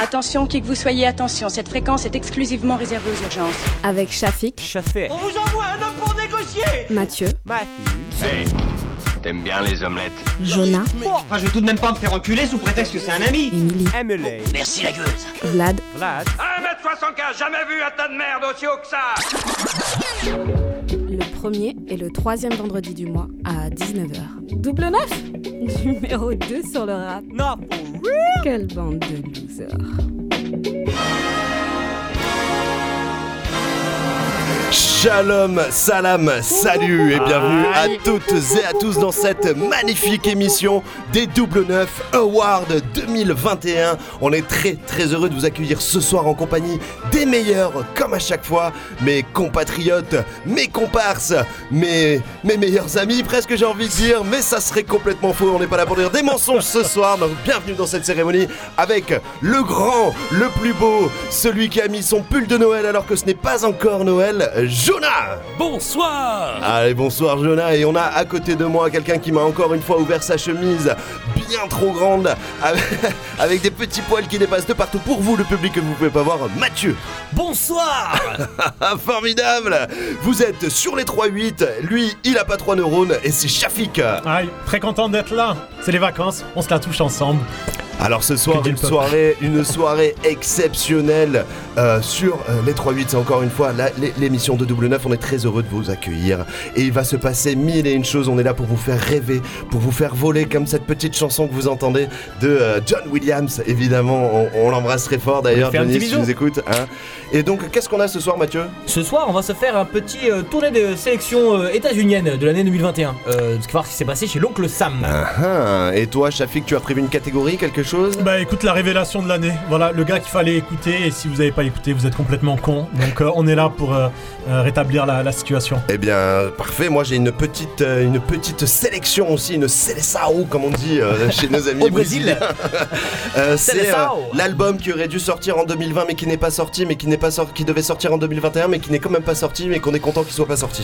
Attention, qui que vous soyez, attention, cette fréquence est exclusivement réservée aux urgences. Avec Shafik, Chafé. Mathieu, Matthew. T'aimes bien les omelettes Jonah, Enfin, je vais tout de même pas me faire enculer sous prétexte que c'est un ami. Emily, Emily. Merci la gueuse. Vlad, Vlad. 1m75, jamais vu un tas de merde aussi haut que ça premier et le troisième vendredi du mois à 19h. Double neuf Numéro 2 sur le rap. Not for real. Quelle bande de losers. Shalom, salam, salut et bienvenue à toutes et à tous dans cette magnifique émission des Double Neuf Awards 2021. On est très très heureux de vous accueillir ce soir en compagnie des meilleurs, comme à chaque fois, mes compatriotes, mes comparses, mes, mes meilleurs amis, presque j'ai envie de dire, mais ça serait complètement faux, on n'est pas là pour dire des mensonges ce soir. Donc bienvenue dans cette cérémonie avec le grand, le plus beau, celui qui a mis son pull de Noël alors que ce n'est pas encore Noël, Jonah Bonsoir. Allez, bonsoir Jonah, et on a à côté de moi quelqu'un qui m'a encore une fois ouvert sa chemise bien trop grande, avec, avec des petits poils qui dépassent de partout pour vous, le public que vous pouvez pas voir, Mathieu Bonsoir. Ah, Formidable Vous êtes sur les 3-8, lui, il a pas trois neurones, et c'est Shafik Aïe, très content d'être là. C'est les vacances, on se la touche ensemble. Alors ce soir, une soirée, une soirée exceptionnelle euh, sur euh, les 3-8, c'est encore une fois l'émission de Double 9, on est très heureux de vous accueillir. Et il va se passer mille et une choses, on est là pour vous faire rêver, pour vous faire voler comme cette petite chanson que vous entendez de euh, John Williams, évidemment, on, on l'embrasse très fort d'ailleurs, Johnny, si tu nous écoutes. Hein. Et donc, qu'est-ce qu'on a ce soir Mathieu Ce soir, on va se faire un petit euh, tournée de sélection euh, états-unienne de l'année 2021. Euh, de voir ce qui s'est passé chez l'oncle Sam. Ah, ah. Et toi, Shafik, tu as prévu une catégorie, quelque chose? Bah écoute la révélation de l'année. Voilà, le gars qu'il fallait écouter. Et si vous n'avez pas écouté, vous êtes complètement con. Donc euh, on est là pour euh, euh, rétablir la, la situation. Eh bien, parfait. Moi, j'ai une petite, euh, une petite sélection aussi, une seleção, comme on dit euh, chez nos amis Au Brésil. Euh, c'est euh, l'album qui aurait dû sortir en 2020, mais qui n'est pas sorti, mais qui n'est pas sorti, qui devait sortir en 2021, mais qui n'est quand même pas sorti, mais qu'on est content qu'il soit pas sorti.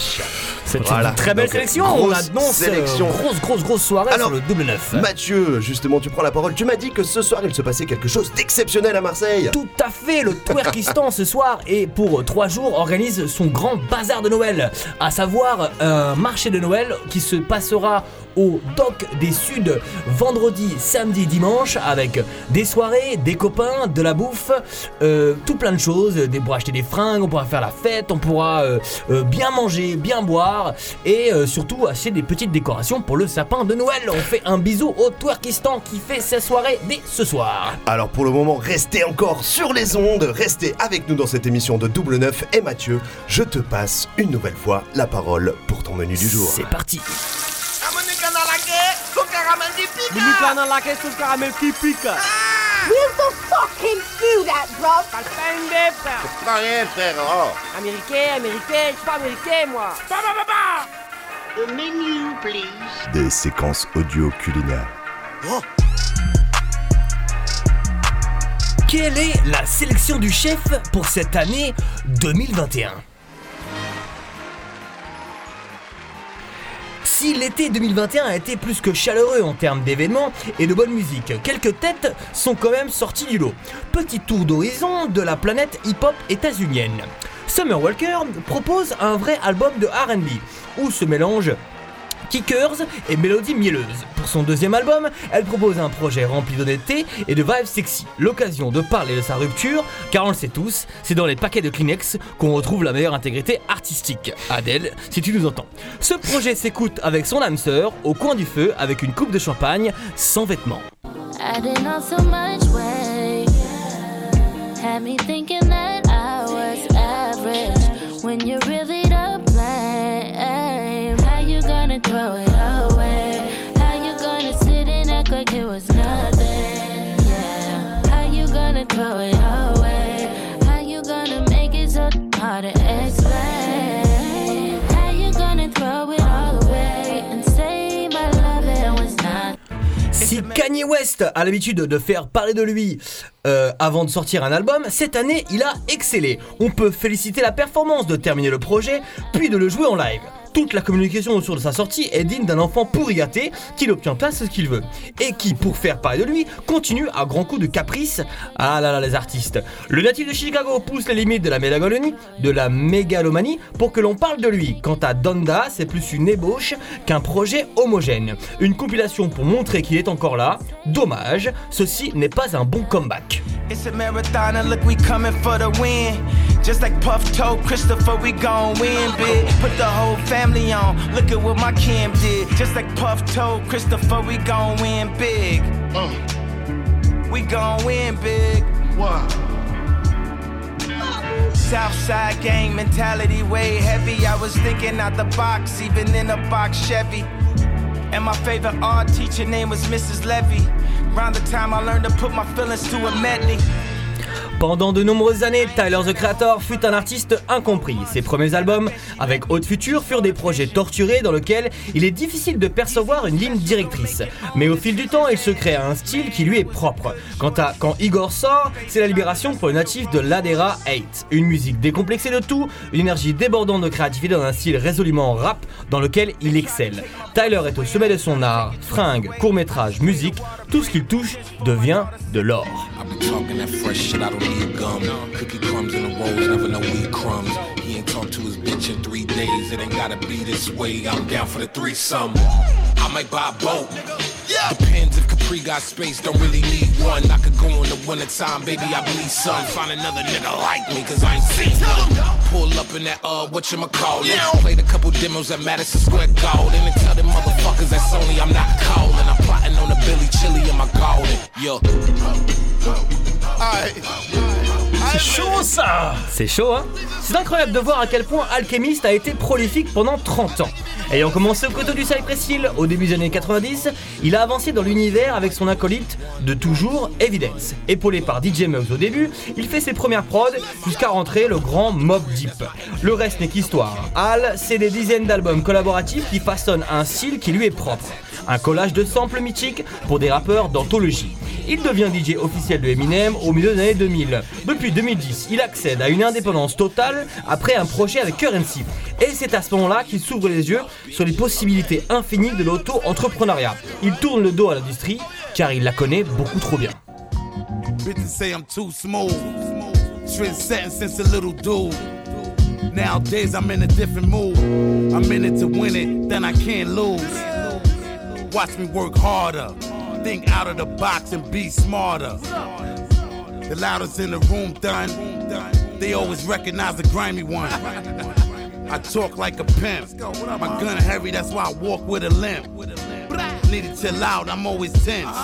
C'est Voilà. une très belle Donc, sélection. On annonce euh, sélection. grosse, grosse, grosse soirée Alors, sur le double neuf. Mathieu, justement, tu prends la parole. Tu m'as dit que ce soir, il se passait quelque chose d'exceptionnel à Marseille. Tout à fait, le Twerkistan ce soir et pour trois jours organise son grand bazar de Noël, à savoir un marché de Noël qui se passera au Doc des Suds vendredi, samedi, dimanche avec des soirées, des copains, de la bouffe, euh, tout plein de choses. Des, pour acheter des fringues, on pourra faire la fête, on pourra euh, euh, bien manger, bien boire et euh, surtout acheter des petites décorations pour le sapin de Noël. On fait un bisou au Twerkistan qui fait sa soirée dès ce soir. Alors pour le moment, restez encore sur les ondes, restez avec nous dans cette émission de Double Neuf. Et Mathieu, je te passe une nouvelle fois la parole pour ton menu du jour. C'est parti. Que sous caramel qui pique. Rien, frère. Oh. Américain, américain, je suis pas américain moi. The menu, please. Des séquences audio culinaires. Quelle est la sélection du chef pour cette année 2021 L'été 2021 a été plus que chaleureux en termes d'événements et de bonne musique, quelques têtes sont quand même sorties du lot. Petit tour d'horizon de la planète hip-hop états-unienne. Summer Walker propose un vrai album de RB où se mélangent kickers et mélodies mielleuses. Pour son deuxième album, elle propose un projet rempli d'honnêteté et de vibes sexy. L'occasion de parler de sa rupture, car on le sait tous, c'est dans les paquets de Kleenex qu'on retrouve la meilleure intégrité artistique. Adèle, si tu nous entends. Ce projet s'écoute avec son âme sœur, au coin du feu, avec une coupe de champagne, sans vêtements. Si Kanye West a l'habitude de faire parler de lui euh, avant de sortir un album, cette année il a excellé. On peut féliciter la performance de terminer le projet, puis de le jouer en live. Toute la communication autour de sa sortie est digne d'un enfant pourri gâté qui n'obtient pas ce qu'il veut. Et qui, pour faire parler de lui, continue à grands coups de caprice. Ah là là, les artistes. Le natif de Chicago pousse les limites de la mégalomanie, de la mégalomanie pour que l'on parle de lui. Quant à Donda, c'est plus une ébauche qu'un projet homogène. Une compilation pour montrer qu'il est encore là. Dommage, ceci n'est pas un bon comeback. Just like Puff told Christopher, we gon' win big. Put the whole family on. Look at what my Kim did. Just like Puff told Christopher, we gon' win big. Uh. We gon' win big. What? Southside gang mentality way heavy. I was thinking out the box, even in a box Chevy. And my favorite art teacher name was Mrs. Levy. Around the time I learned to put my feelings to a medley. Pendant de nombreuses années, Tyler the Creator fut un artiste incompris. Ses premiers albums, avec Haute Future, furent des projets torturés dans lesquels il est difficile de percevoir une ligne directrice. Mais au fil du temps, il se crée un style qui lui est propre. Quant à quand Igor sort, c'est la libération pour le natif de l'Adera 8. Une musique décomplexée de tout, une énergie débordante de créativité dans un style résolument rap dans lequel il excelle. Tyler est au sommet de son art, fringues, courts-métrages, musique, tout ce qu'il touche devient de l'or. Talking that fresh shit, I don't need gum. Cookie crumbs in the rolls, never know weed crumbs. He ain't talked to his bitch in three days. It ain't gotta be this way. I'm down for the threesome. I might buy a boat. Depends if Capri got space, don't really need one. I could go in the winter time, baby, I bleed some. Find another nigga like me, cause I ain't seen none. Pull up in that, uh, whatchamacallit. Played a couple demos at Madison Square Garden. And tell them motherfuckers that Sony I'm not calling. I'm plotting on a Billy Chili in my garden. Yo. C'est chaud ça C'est chaud, hein C'est incroyable de voir à quel point Alchemist a été prolifique pendant 30 ans. Ayant commencé au coteau du Cypress Hill au début des années 90, il a avancé dans l'univers avec son acolyte de toujours, Evidence. Épaulé par DJ Muggs au début, il fait ses premières prods jusqu'à rentrer le grand Mob Deep. Le reste n'est qu'histoire. Al, c'est des dizaines d'albums collaboratifs qui façonnent un style qui lui est propre. Un collage de samples mythiques pour des rappeurs d'anthologie. Il devient DJ officiel de Eminem au milieu des années 2000. Depuis 2010, il accède à une indépendance totale après un projet avec Currency. Et c'est à ce moment-là qu'il s'ouvre les yeux sur les possibilités infinies de l'auto-entrepreneuriat. Il tourne le dos à l'industrie car il la connaît beaucoup trop bien. Nowadays I'm in a different mood. I'm in it to win it, then I can't lose. Watch me work harder. Think out of the box and be smarter. The loudest in the room done. They always recognize the grimy one. I talk like a pimp. My gun heavy, that's why I walk with a limp. Need to chill out, I'm always tense.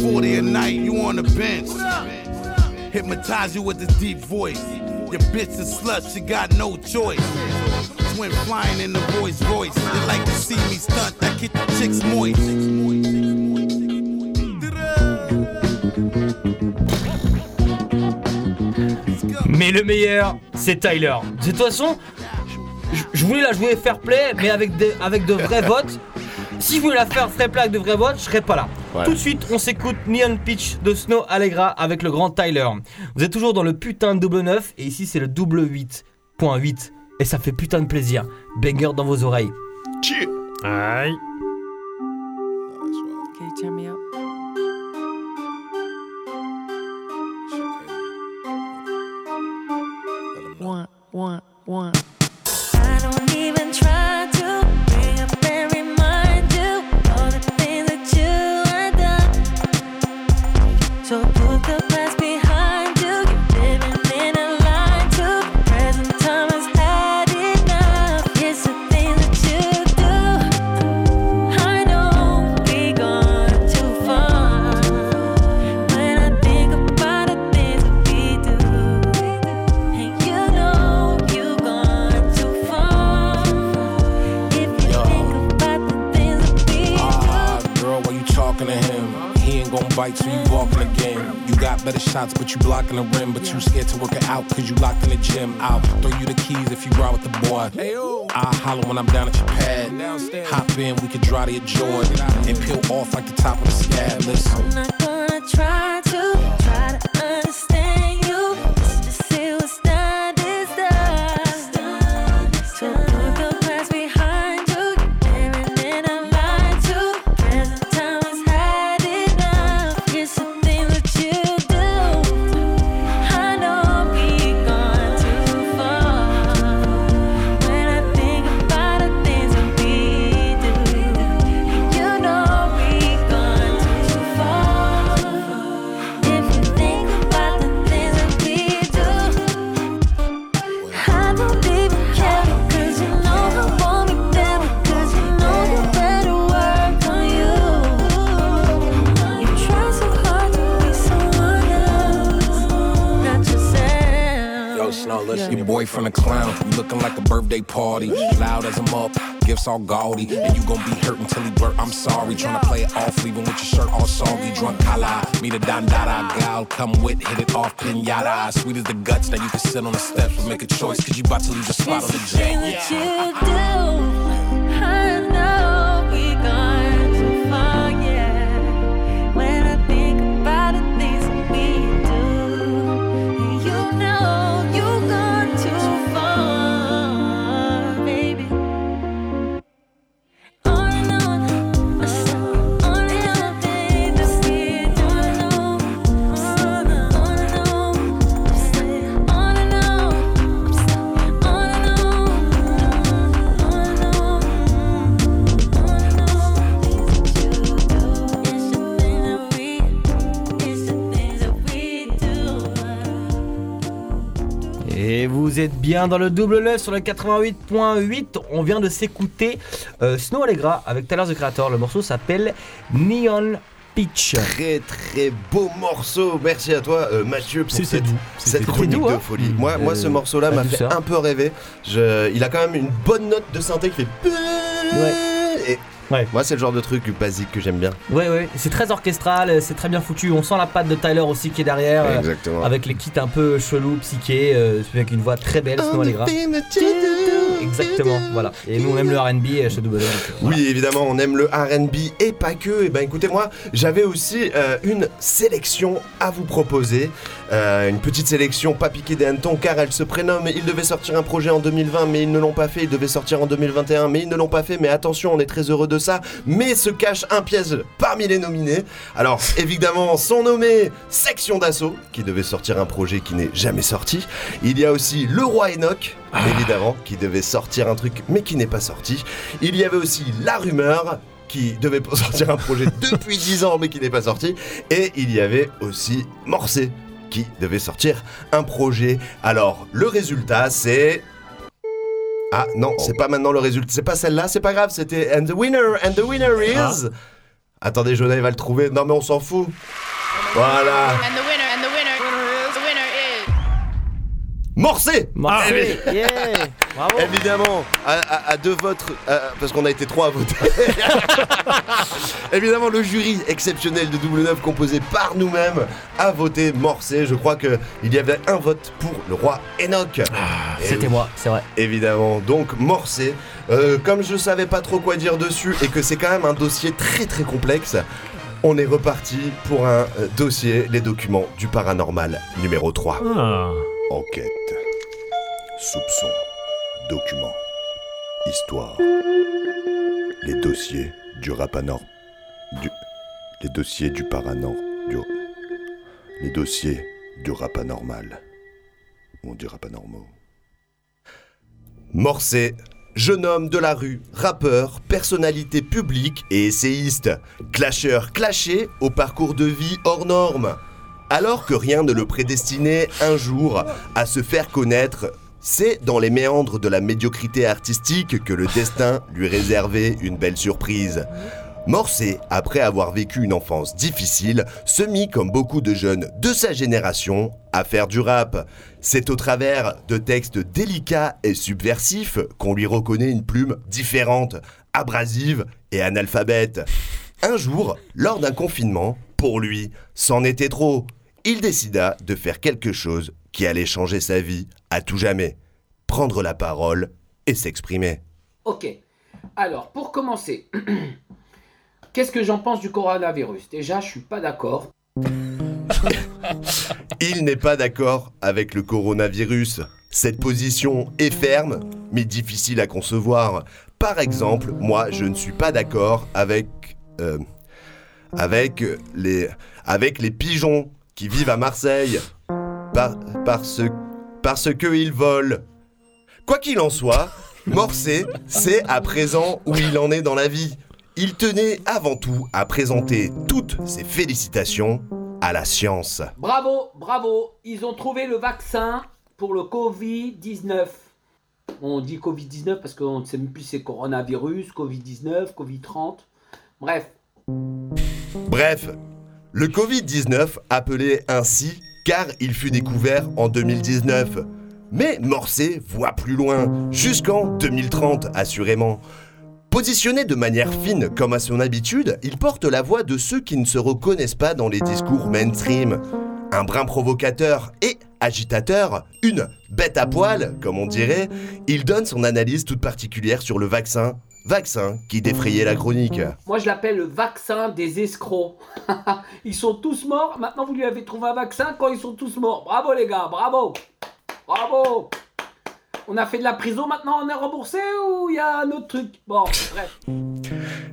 40 a night, you on the bench. Hypnotize you with this deep voice. Your bitch is slut, she got no choice. Twin flying in the Rolls Royce. They like to see me stunt, that get the chicks moist. Mais le meilleur, c'est Tyler. De toute façon, je- je voulais la jouer fair play, mais avec, des, avec de vrais votes. Si je voulais la faire fair play avec de vrais votes, je serais pas là. Ouais. Tout de suite, on s'écoute Neon Pitch de Snow Allegra avec le grand Tyler. Vous êtes toujours dans le putain de double 9 et ici c'est le double 8.8 et ça fait putain de plaisir. Banger dans vos oreilles. Aïe. Can you turn me up? One, one, one. I don't even out, cause you locked in the gym. I'll throw you the keys if you ride with the boy. I'll holler when I'm down at your pad. Hop in, we can draw to your Jordan. And peel off like the top of the scab. Listen. All gaudy. And you gon' be hurt until he blurt, I'm sorry. Tryna play it off, leaving with your shirt all soggy. Drunk kala. Me the dandada gal. Come with, hit it off, pinata. Sweet as the guts. Now you can sit on the steps and make a choice. Cause you about to lose your spot on the jet. that you do. Vous êtes bien dans le double 9 sur le 88.8. On vient de s'écouter euh, Snow Allegra avec Tyler the Creator. Le morceau s'appelle Neon Peach. Très très beau morceau. Merci à toi euh, Mathieu pour C'est- c'est cette, doux. cette C'est chronique doux, de hein. folie. Moi, moi ce Euh, morceau-là la m'a fait un peu rêver. Je- il a quand même une bonne note de synthé qui fait. Ouais. Moi c'est le genre de truc basique que j'aime bien. Ouais, ouais, c'est très orchestral, euh, c'est très bien foutu. On sent la patte de Tyler aussi qui est derrière. euh, Exactement. Avec les kits un peu chelous, psychés, euh, avec une voix très belle, Allegra. Exactement, voilà. Et nous on aime le RB chez Double F. Oui, évidemment, on aime le RB et pas que. Et ben écoutez, moi, j'avais aussi euh, une sélection à vous proposer. Euh, une petite sélection pas piquée des hannetons car elle se prénomme. Ils devaient sortir un projet en 2020, mais ils ne l'ont pas fait. Ils devaient sortir en 2021, mais ils ne l'ont pas fait. Mais attention, on est très heureux de ça. Mais se cache un piège parmi les nominés. Alors, évidemment, sont nommés Section d'Assaut, qui devait sortir un projet qui n'est jamais sorti. Il y a aussi Le Roi Enoch, évidemment, qui devait sortir un truc, mais qui n'est pas sorti. Il y avait aussi La Rumeur, qui devait sortir un projet depuis 10 ans mais qui n'est pas sorti. Et il y avait aussi Morcé qui devait sortir un projet. Alors le résultat c'est... Ah non, c'est pas maintenant le résultat, c'est pas celle-là, c'est pas grave, c'était And the winner, and the winner is... Attendez, Jonah il va le trouver. Non mais on s'en fout. Voilà. Morcé Morcé, Ah, oui. yeah, bravo. Évidemment, à, à- à deux votes, euh, parce qu'on a été trois à voter. Évidemment, le jury exceptionnel de Double 9 composé par nous-mêmes a voté Morcé. Je crois qu'il y avait un vote pour le roi Enoch. Ah, C'était oui, moi, c'est vrai. Évidemment, donc Morcé. Euh, comme je savais pas trop quoi dire dessus et que c'est quand même un dossier très très complexe, on est reparti pour un euh, dossier, les documents du paranormal numéro 3. Ah. Enquête. Soupçon. Document. Histoire. Les dossiers du rapanor... Du... Les dossiers du paranor... Les dossiers du rapanormal. On dit rapanormaux. Morcé, jeune homme de la rue, rappeur, personnalité publique et essayiste, clasheur clashé au parcours de vie hors norme. Alors que rien ne le prédestinait un jour à se faire connaître, c'est dans les méandres de la médiocrité artistique que le destin lui réservait une belle surprise. Morcé, après avoir vécu une enfance difficile, se mit, comme beaucoup de jeunes de sa génération, à faire du rap. C'est au travers de textes délicats et subversifs qu'on lui reconnaît une plume différente, abrasive et analphabète. Un jour, lors d'un confinement, pour lui, c'en était trop. Il décida de faire quelque chose qui allait changer sa vie à tout jamais. Prendre la parole et s'exprimer. Ok. Alors, pour commencer, qu'est-ce que j'en pense du coronavirus? Déjà, je suis pas d'accord. Il n'est pas d'accord avec le coronavirus. Cette position est ferme, mais difficile à concevoir. Par exemple, moi, je ne suis pas d'accord avec euh, avec les avec les pigeons qui vivent à Marseille par, parce parce que ils volent. Quoi qu'il en soit, Morcé sait à présent où il en est dans la vie. Il tenait avant tout à présenter toutes ses félicitations à la science. Bravo, bravo, ils ont trouvé le vaccin pour le Covid-19. On dit Covid-19 parce qu'on ne sait même plus si c'est coronavirus, Covid-19, Covid-30. Bref, Bref, le Covid-19, appelé ainsi car il fut découvert en 2019. Mais Morcé voit plus loin, jusqu'en 2030 assurément. Positionné de manière fine comme à son habitude, il porte la voix de ceux qui ne se reconnaissent pas dans les discours mainstream. Un brin provocateur et agitateur, une bête à poil, comme on dirait, il donne son analyse toute particulière sur le vaccin. Vaccin qui défrayait la chronique. moi je l'appelle le vaccin des escrocs. ils sont tous morts, maintenant vous lui avez trouvé un vaccin quand ils sont tous morts. Bravo les gars, bravo. Bravo. On a fait de la prison, maintenant on est remboursé ou il y a un autre truc? Bon, bref.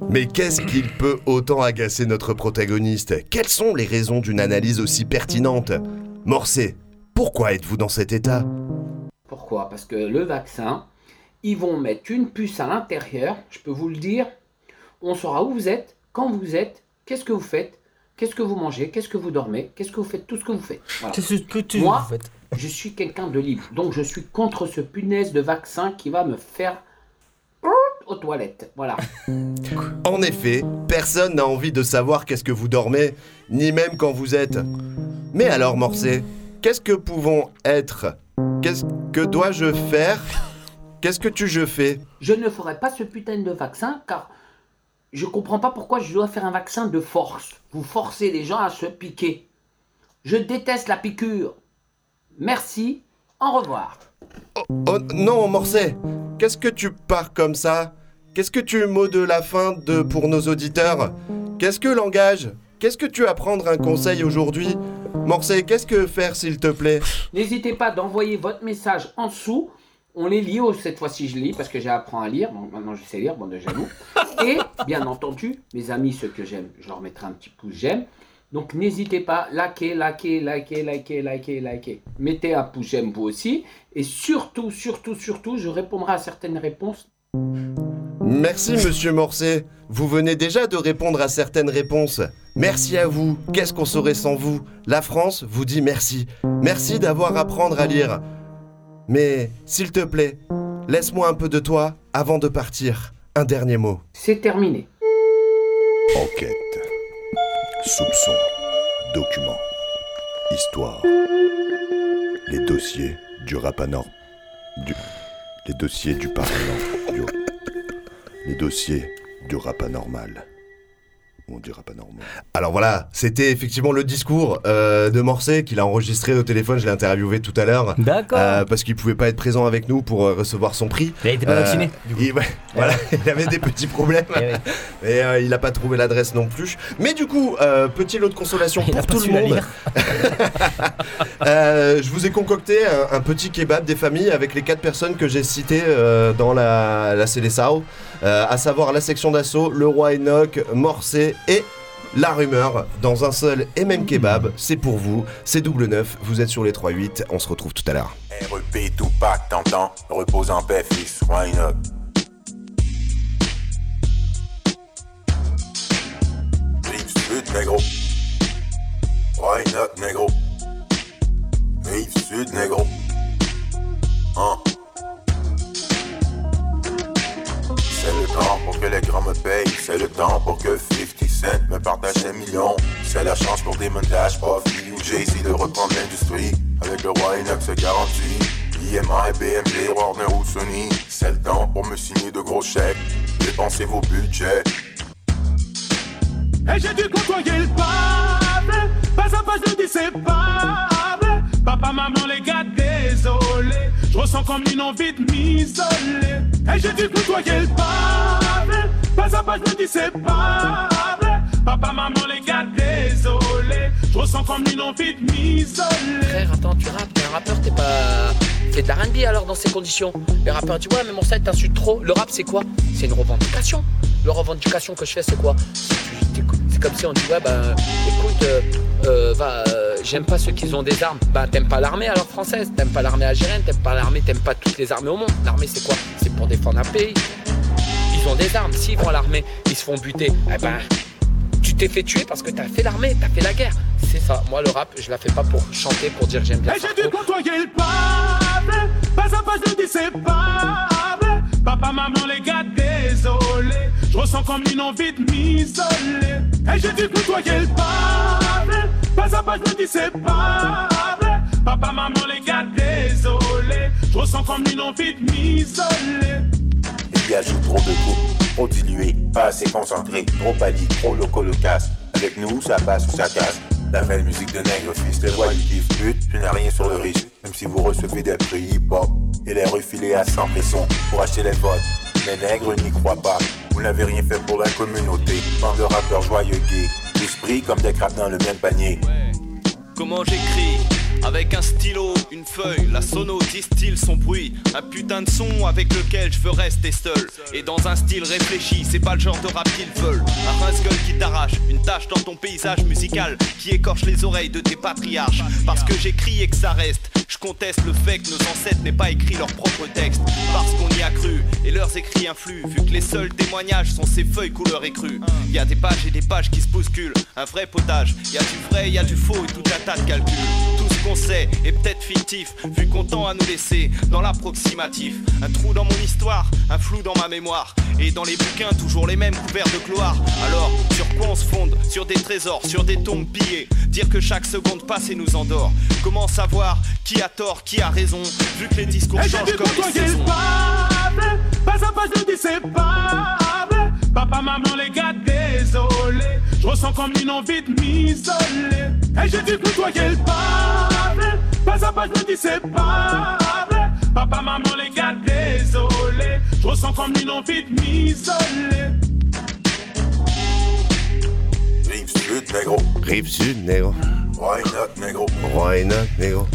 Mais qu'est-ce qu'il peut autant agacer notre protagoniste? Quelles sont les raisons d'une analyse aussi pertinente? Morcé, pourquoi êtes-vous dans cet état? Pourquoi? Parce que le vaccin, ils vont mettre une puce à l'intérieur, je peux vous le dire. On saura où vous êtes, quand vous êtes, qu'est-ce que vous faites, qu'est-ce que vous mangez, qu'est-ce que vous dormez, qu'est-ce que vous faites, tout ce que vous faites. Voilà. C'est ce que tu Moi, faites. je suis quelqu'un de libre. Donc je suis contre ce punaise de vaccin qui va me faire aux toilettes. Voilà. En effet, personne n'a envie de savoir qu'est-ce que vous dormez, ni même quand vous êtes. Mais alors, Morcé, qu'est-ce que pouvons être? Qu'est-ce que dois-je faire? Qu'est-ce que tu je fais? Je ne ferai pas ce putain de vaccin car je comprends pas pourquoi je dois faire un vaccin de force. Vous forcez les gens à se piquer. Je déteste la piqûre. Merci. Au revoir. Oh non, Morcé, qu'est-ce que tu pars comme ça? Qu'est-ce que tu mots de la fin de pour nos auditeurs? Qu'est-ce que langage? Qu'est-ce que tu as à prendre un conseil aujourd'hui? Morcé, qu'est-ce que faire s'il te plaît? N'hésitez pas d'envoyer votre message en dessous. On les lit, oh, cette fois-ci je lis parce que j'apprends à lire. Maintenant je sais lire, bon de jaloux. Et bien entendu, mes amis, ceux que j'aime, je leur mettrai un petit pouce j'aime. Donc n'hésitez pas, likez, likez, likez, likez, likez, likez. Mettez un pouce j'aime vous aussi. Et surtout, surtout, surtout, je répondrai à certaines réponses. Merci, monsieur Morcé. Vous venez déjà de répondre à certaines réponses. Merci à vous. Qu'est-ce qu'on serait sans vous? La France vous dit merci. Merci d'avoir apprendre à lire. Mais, s'il te plaît, laisse-moi un peu de toi avant de partir. Un dernier mot. C'est terminé. Enquête. Soupçon. Document. Histoire. Les dossiers du rapanor... Du... Les dossiers du parlement. Du... Les dossiers du rap anormal. On dit rap anormal. Alors voilà, c'était effectivement le discours euh, de Morcé qu'il a enregistré au téléphone. Je l'ai interviewé tout à l'heure. D'accord. Euh, parce qu'il pouvait pas être présent avec nous pour euh, recevoir son prix. Il était pas vacciné, du coup. il- ouais, voilà, il avait des petits problèmes. Et euh, il a pas trouvé l'adresse non plus. Mais du coup, petit lot de consolation Il pour pas tout le monde. je vous ai concocté un, un petit kebab des familles avec les quatre personnes que j'ai citées dans la, la Célessao, à savoir la section d'assaut, le roi Enoch, Morcé et la rumeur dans un seul et même kebab. C'est pour vous, c'est double neuf, vous êtes sur les 3-8, on se retrouve tout à l'heure. REP Tupac, t'entends Repose en paix, fils, why not Rive sud, négro. Why not, négro Rive sud, négro. Hein? C'est le temps pour que les grands me payent. C'est le temps pour que 50 Cent me partage des millions. C'est la chance pour des montages, Puffy ou Jay-Z de reprendre l'industrie. Avec le roi Enoch se garantit. IMI, BMG, Warner ou Sony. C'est le temps pour me signer de gros chèques. Dépensez vos budgets. Et j'ai dû côtoyer le Pas à pas, je Papa, maman, les gars, désolé. Je ressens comme une envie de m'isoler. Et j'ai dû côtoyer le pavé. Pas à pas, je me dis c'est pas vrai. Papa, maman, les gars, désolé. Je ressens comme une envie de m'isoler. Frère, attends, tu rappes, t'es un rappeur, t'es pas. Fais de la R&B alors dans ces conditions. Les rappeurs, tu vois, mais mon site t'insulte trop. Le rap, c'est quoi? C'est une revendication. Le revendication que je fais, c'est quoi? C'est comme si on dit, ouais, bah, écoute, euh, euh, euh, j'aime pas ceux qui ont des armes. Bah, t'aimes pas l'armée alors française, t'aimes pas l'armée algérienne, t'aimes pas l'armée, t'aimes pas toutes les armées au monde. L'armée, c'est quoi? C'est pour défendre un pays. Ils ont des armes. S'ils vont à l'armée, ils se font buter. Eh ben, t'es fait tuer parce que t'as fait l'armée, t'as fait la guerre. C'est ça. Moi, le rap, je la fais pas pour chanter, pour dire j'aime bien. Et j'ai dû côtoyer le pavé. Pas à pas, je dis c'est pas vrai. Papa, maman, les gars, désolé. Je ressens comme une envie de m'isoler. Et j'ai dû côtoyer le pavé. Pas à pas, je me dis c'est pas vrai. Papa, maman, les gars, désolé. Je ressens comme une envie de m'isoler. Il y ajoute trop de coups, trop dilué, pas assez concentré, trop pali, trop loco loquace. Avec nous, ça passe ou ça casse. La belle musique de nègre, fils de roi du kiff pute, tu n'as rien sur le riche. Même si vous recevez des prix hip-hop, et les refilés à 100 pression pour acheter les votes. Les nègres n'y croient pas, vous n'avez rien fait pour la communauté. Bande de rappeurs joyeux gays, l'esprit comme des crabes dans le même panier. Comment j'écris? Avec un stylo, une feuille, la sono distille son bruit, un putain de son avec lequel je veux rester seul. Et dans un style réfléchi, c'est pas le genre de rap qu'ils veulent. Un rince-gueule qui t'arrache, une tache dans ton paysage musical qui écorche les oreilles de tes patriarches. Parce que j'écris et que ça reste, je conteste le fait que nos ancêtres n'aient pas écrit leur propre texte. Parce qu'on y a cru, et leurs écrits influent, vu que les seuls témoignages sont ces feuilles couleur écrue. Y a des pages et des pages qui se bousculent, un vrai potage. Y a du vrai, y a du faux et tout un tas de calculs. Tout ce qu'on sait est peut-être fictif, vu qu'on tend à nous laisser dans l'approximatif. Un trou dans mon histoire, un flou dans ma mémoire. Et dans les bouquins, toujours les mêmes couverts de gloire. Alors, sur quoi on se fonde? Sur des trésors, sur des tombes pillées. Dire que chaque seconde passe et nous endort. Comment savoir qui a tort, qui a raison, vu que les discours Et j'ai changent comme les saisons. Pas à pas, je dis c'est pas vrai. Papa, maman, les gars, désolé. Je ressens comme une envie de m'isoler. Et j'ai dû côtoyer le pavé. Pas à pas, je dis c'est pas vrai. Papa, maman, les gars, désolé. Je ressens comme une envie de m'isoler. Rive sud, négro. Rive sud, négro. Why not, négro? Why not, négro?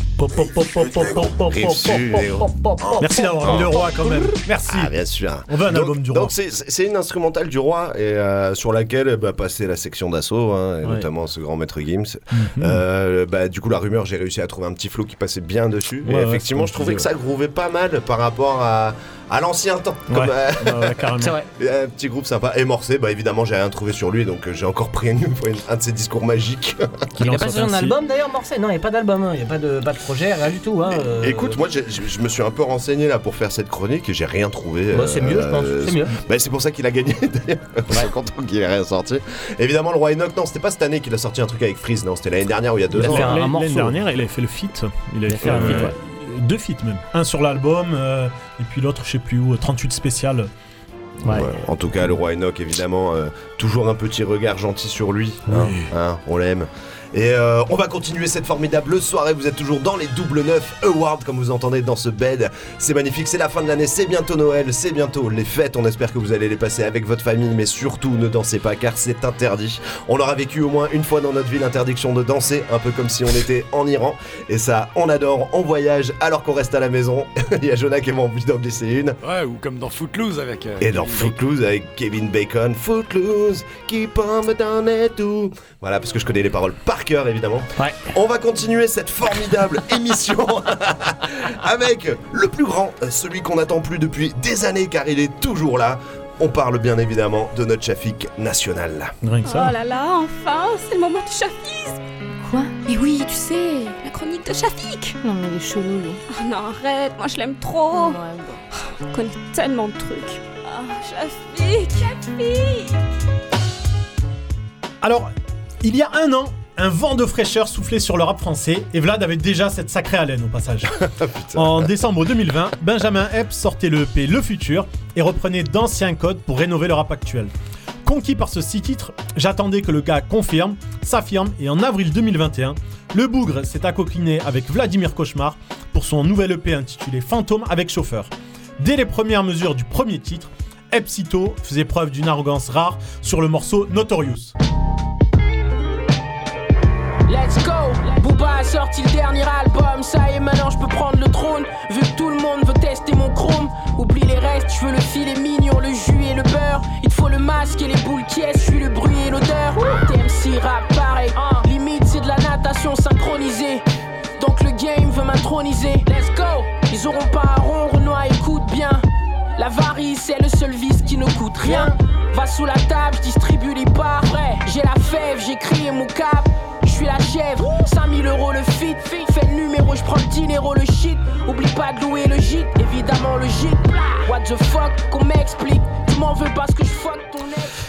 Merci d'avoir mis le roi quand même. Merci. Ah, bien sûr. On veut un donc, album du roi. Donc, c'est- une instrumentale du roi euh, sur laquelle bah, passait la section d'assaut, hein, notamment ce grand maître Gims. Mhm. Euh, bah, du coup, la rumeur, j'ai réussi à trouver un petit flow qui passait bien dessus. Et effectivement, je trouvais que ça grouvait pas mal par rapport à, à l'ancien temps. Ouais. Comme, euh, Ouais, ouais, carrément. C'est vrai. un petit groupe sympa. Et Morcé, bah, évidemment, j'ai rien trouvé sur lui, donc euh, j'ai encore pris une- un de ses discours magiques. Il n'a pas sorti un album d'ailleurs, Morcel Non, il n'y a pas d'album, hein. il n'y a pas de, pas de projet, rien du tout. Hein. euh. Écoute, moi je me suis un peu renseigné là pour faire cette chronique et j'ai rien trouvé. Bah, c'est mieux, je pense, c'est mieux. Bah, c'est pour ça qu'il a gagné d'ailleurs. Je suis content qu'il ait rien sorti. Évidemment, le roi Enoch, non, c'était pas cette année qu'il a sorti un truc avec Freeze, non, c'était l'année dernière ou il y a deux Il a ans. L'année dernière, il avait fait le feat. Il avait fait un feat, euh, deux feats même. Un sur l'album euh, et puis l'autre, je sais plus où, 38 spécial. Ouais. En tout cas, le roi Enoch, évidemment, euh, toujours un petit regard gentil sur lui. hein, hein, on l'aime. Et euh, on va continuer cette formidable soirée. Vous êtes toujours dans les double 9 Awards, comme vous entendez dans ce bed. C'est magnifique, c'est la fin de l'année, c'est bientôt Noël, c'est bientôt les fêtes. On espère que vous allez les passer avec votre famille, mais surtout ne dansez pas car c'est interdit. On aura vécu au moins une fois dans notre vie l'interdiction de danser, un peu comme si on était en Iran. Et ça, on adore, on voyage alors qu'on reste à la maison. Il y a Jonah qui m'a envie d'en glisser une. Ouais, ou comme dans Footloose avec. euh, Et dans Footloose avec Kevin Bacon, Footloose, keep on down et tout. Voilà, parce que je connais les paroles par cœur évidemment. On va continuer cette formidable émission avec le plus grand, celui qu'on n'attend plus depuis des années car il est toujours là. On parle bien évidemment de notre Chafik national. Rien Oh là là, enfin, c'est le moment du chafisme Quoi? Mais oui, tu sais, la chronique de Chafik Non mais il est chelou lui. Oh non, arrête, moi je l'aime trop On connaît tellement de trucs. Ah, Chafik, Chafik Alors, il y a un an, un vent de fraîcheur soufflait sur le rap français et Vlad avait déjà cette sacrée haleine au passage. en décembre 2020, Benjamin Epps sortait le EP Le Futur et reprenait d'anciens codes pour rénover le rap actuel. Conquis par ce six titres, j'attendais que le gars confirme, s'affirme et en avril 2021, le bougre s'est accoquiné avec Vladimir Cauchemar pour son nouvel EP intitulé Fantôme avec chauffeur. Dès les premières mesures du premier titre, Epsito faisait preuve d'une arrogance rare sur le morceau Notorious. Let's go. Booba a sorti le dernier album, ça y est maintenant je peux prendre le trône. Vu que tout le monde veut tester mon chrome. Oublie les restes, je veux le filet mignon, le jus et le beurre. Il te faut le masque et les boules qui est, suis le bruit et l'odeur. TMC rap pareil, limite c'est de la natation synchronisée. Donc le game veut m'introniser. Let's go. Ils auront pas un rond, Renoir écoute bien. L'avarice c'est le seul vice qui ne coûte rien. Va sous la table, distribue les parts. J'ai la fève, j'ai crié mon cap suis la chèvre, 5000 euros le fit. Fais le numéro, je prends le dinero, le shit. Oublie pas de louer le gîte, évidemment le gîte. What the fuck, qu'on m'explique. Tu m'en veux parce que je fuck ton ex.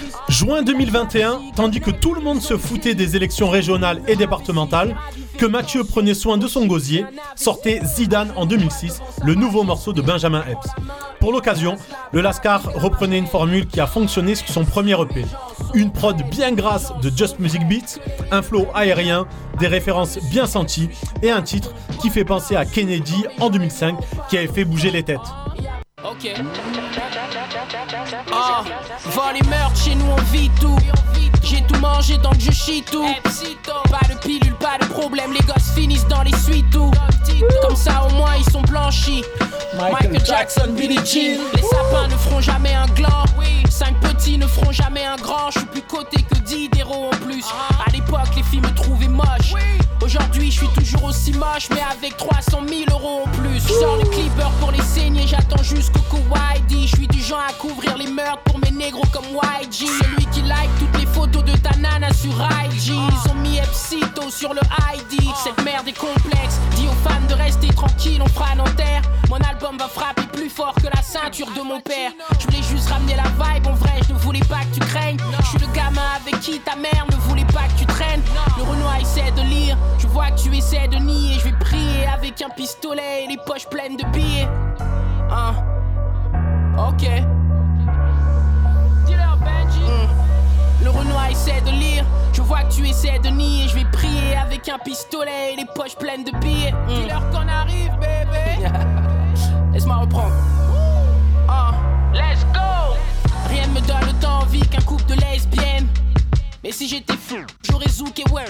Juin 2021, tandis que tout le monde se foutait des élections régionales et départementales, que Mathieu prenait soin de son gosier, sortait Zidane en 2006, le nouveau morceau de Benjamin Epps. Pour l'occasion, le Lascar reprenait une formule qui a fonctionné sur son premier EP. Une prod bien grasse de Just Music Beats, un flow aérien, des références bien senties et un titre qui fait penser à Kennedy en 2005 qui avait fait bouger les têtes. Ok. Ah, va les meurtres, chez nous on vit tout. J'ai tout mangé donc je chie tout. Pas de pilule, pas de problème, les gosses finissent dans les suites tout. Comme ça au moins ils sont blanchis. Michael Jackson, Billie Jean. Les sapins ne feront jamais un gland. Cinq petits ne feront jamais un grand. Je suis plus coté que 10 d'héros en plus. À l'époque, les filles me trouvaient moche. Aujourd'hui, je suis toujours aussi moche, mais avec 300 000 euros en plus. Je sors le clipper pour les saigner, j'attends jusqu'au Kuwaiti. Je suis du genre à couvrir les meurtres pour mes négros comme YG. Celui qui like toutes les photos de ta nana sur IG. Ils ont mis Epsito sur le ID. Cette merde est complexe. Dis aux fans de rester tranquille, on fera terre. Mon album va frapper plus fort que la ceinture de mon père. Je voulais juste ramener la vibe en vrai, je ne voulais pas que tu craignes. Je suis le gamin avec qui ta mère ne voulait pas Renoir essaie de lire, je vois que tu essaies de nier. Je vais prier avec un pistolet et les poches pleines de billets. Hein? Ok. Hmm. Le Renoir essaie de lire, je vois que tu essaies de nier. Je vais prier avec un pistolet et les poches pleines de billets. Hmm. Dis-leur qu'on arrive, bébé. Laisse-moi reprendre. Ah, let's go! Rien ne me donne autant envie qu'un couple de lesbiennes. Mais si j'étais fou, j'aurais zouk et ouais.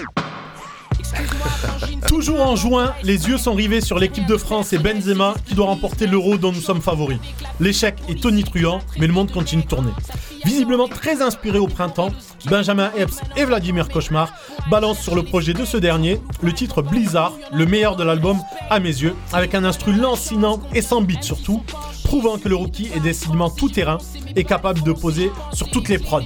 Toujours en juin, les yeux sont rivés sur l'équipe de France et Benzema qui doit remporter l'euro dont nous sommes favoris. L'échec est tonitruant, mais le monde continue de tourner. Visiblement très inspiré au printemps, Benjamin Epps et Vladimir Cauchemar balancent sur le projet de ce dernier le titre Blizzard, le meilleur de l'album à mes yeux, avec un instru lancinant et sans beat surtout, prouvant que le rookie est décidément tout terrain et capable de poser sur toutes les prods.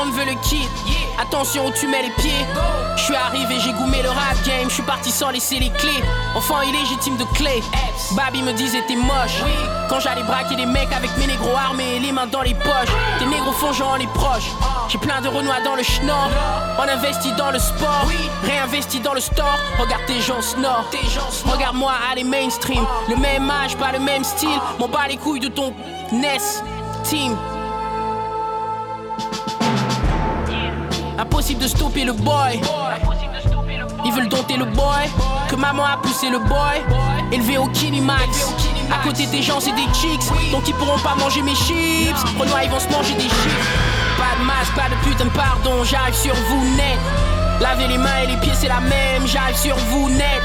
Monde veut le kit. Attention où tu mets les pieds. Je suis arrivé, j'ai goumé le rap game. Je suis parti sans laisser les clés. Enfant illégitime de clé. Baby me disait t'es moche. Quand j'allais braquer des mecs avec mes négros armés, les mains dans les poches. Tes négros font genre les proches. J'ai plein de renois dans le schnorr. On investit dans le sport, réinvesti dans le store. Regarde tes gens snore. Regarde-moi aller mainstream. Le même âge, pas le même style. M'en bats les couilles de ton NES team. Impossible de stopper le boy. Ils veulent dompter le boy. Que maman a poussé le boy. Élevé au Kinimax. À côté des gens, c'est des chicks. Donc ils pourront pas manger mes chips. Renoir, ils vont se manger des chips. Pas de masque, pas de putain pardon. J'arrive sur vous net. Lavez les mains et les pieds, c'est la même. J'arrive sur vous net.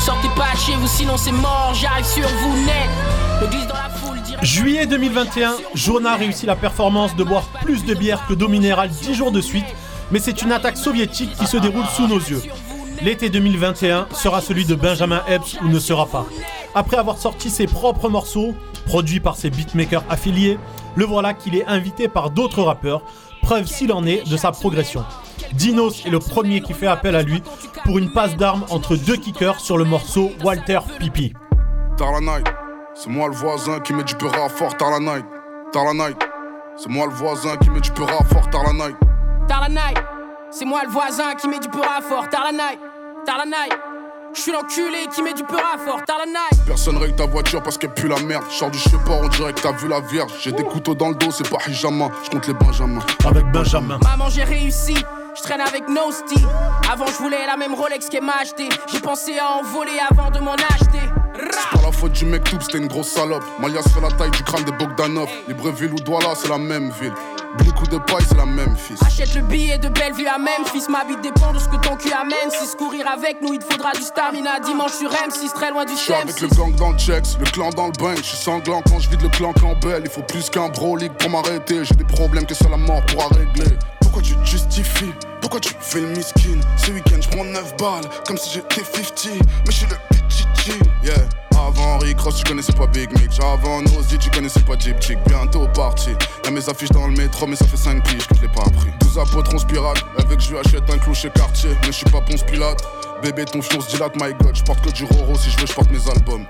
Sortez pas chez vous, sinon c'est mort. J'arrive sur vous net. Le glisse dans la foule. Juillet 2021, Journa réussit la performance de boire plus de bière que d'eau minérale 10 jours de suite, mais c'est une attaque soviétique qui se déroule sous nos yeux. L'été 2021 sera celui de Benjamin Epps ou ne sera pas. Après avoir sorti ses propres morceaux, produits par ses beatmakers affiliés, le voilà qu'il est invité par d'autres rappeurs, preuve s'il en est de sa progression. Dinos est le premier qui fait appel à lui pour une passe d'armes entre deux kickers sur le morceau Walter Pipi. Tard la night, c'est moi le voisin qui met du pur à fort. Tard la night, tard la night. Je suis l'enculé qui met du peur à fort, t'as la night. Personne règle ta voiture parce qu'elle pue la merde. Sors du support, on dirait que t'as vu la vierge. J'ai des couteaux dans le dos, c'est pas hijama. Je compte les benjamins. Avec Benjamin. Maman, j'ai réussi. Je traîne avec Nosti. Avant, je voulais la même Rolex qu'elle m'a acheté. J'ai pensé à en voler avant de m'en acheter. C'est pas la faute du mec tout, c'était une grosse salope. Malias fait la taille du crâne des Bogdanov. Libreville ou Douala, c'est la même ville. Blic de paille, c'est la même fils. Achète le billet de Bellevue à Memphis. Ma vie dépend de ce que ton cul amène. Si se courir avec nous, il te faudra du stamina. Dimanche sur M6, très loin du Je suis avec le gang dans le checks, le clan dans le bank. Je suis sanglant quand je vide le clan Campbell. Il faut plus qu'un bro league pour m'arrêter. J'ai des problèmes que seule la mort pourra régler. Pourquoi tu te justifies? Pourquoi tu fais le miskin? Ce week-end, je prends 9 balles comme si j'étais 50. Mais je suis le bitchy yeah. Avant Henry Cross, tu connaissais pas Big Mick. Avant Nosy, tu connaissais pas Jeep Chick. Bientôt parti. Y'a mes affiches dans le métro, mais ça fait 5 piges que je l'ai pas appris. 12 apôtres, on spirale. Avec je lui achète un clou chez Cartier. Mais je suis pas Ponce Pilate. Bébé, ton fion se dilate, my god. Je porte que du Roro, si je veux, je porte mes albums.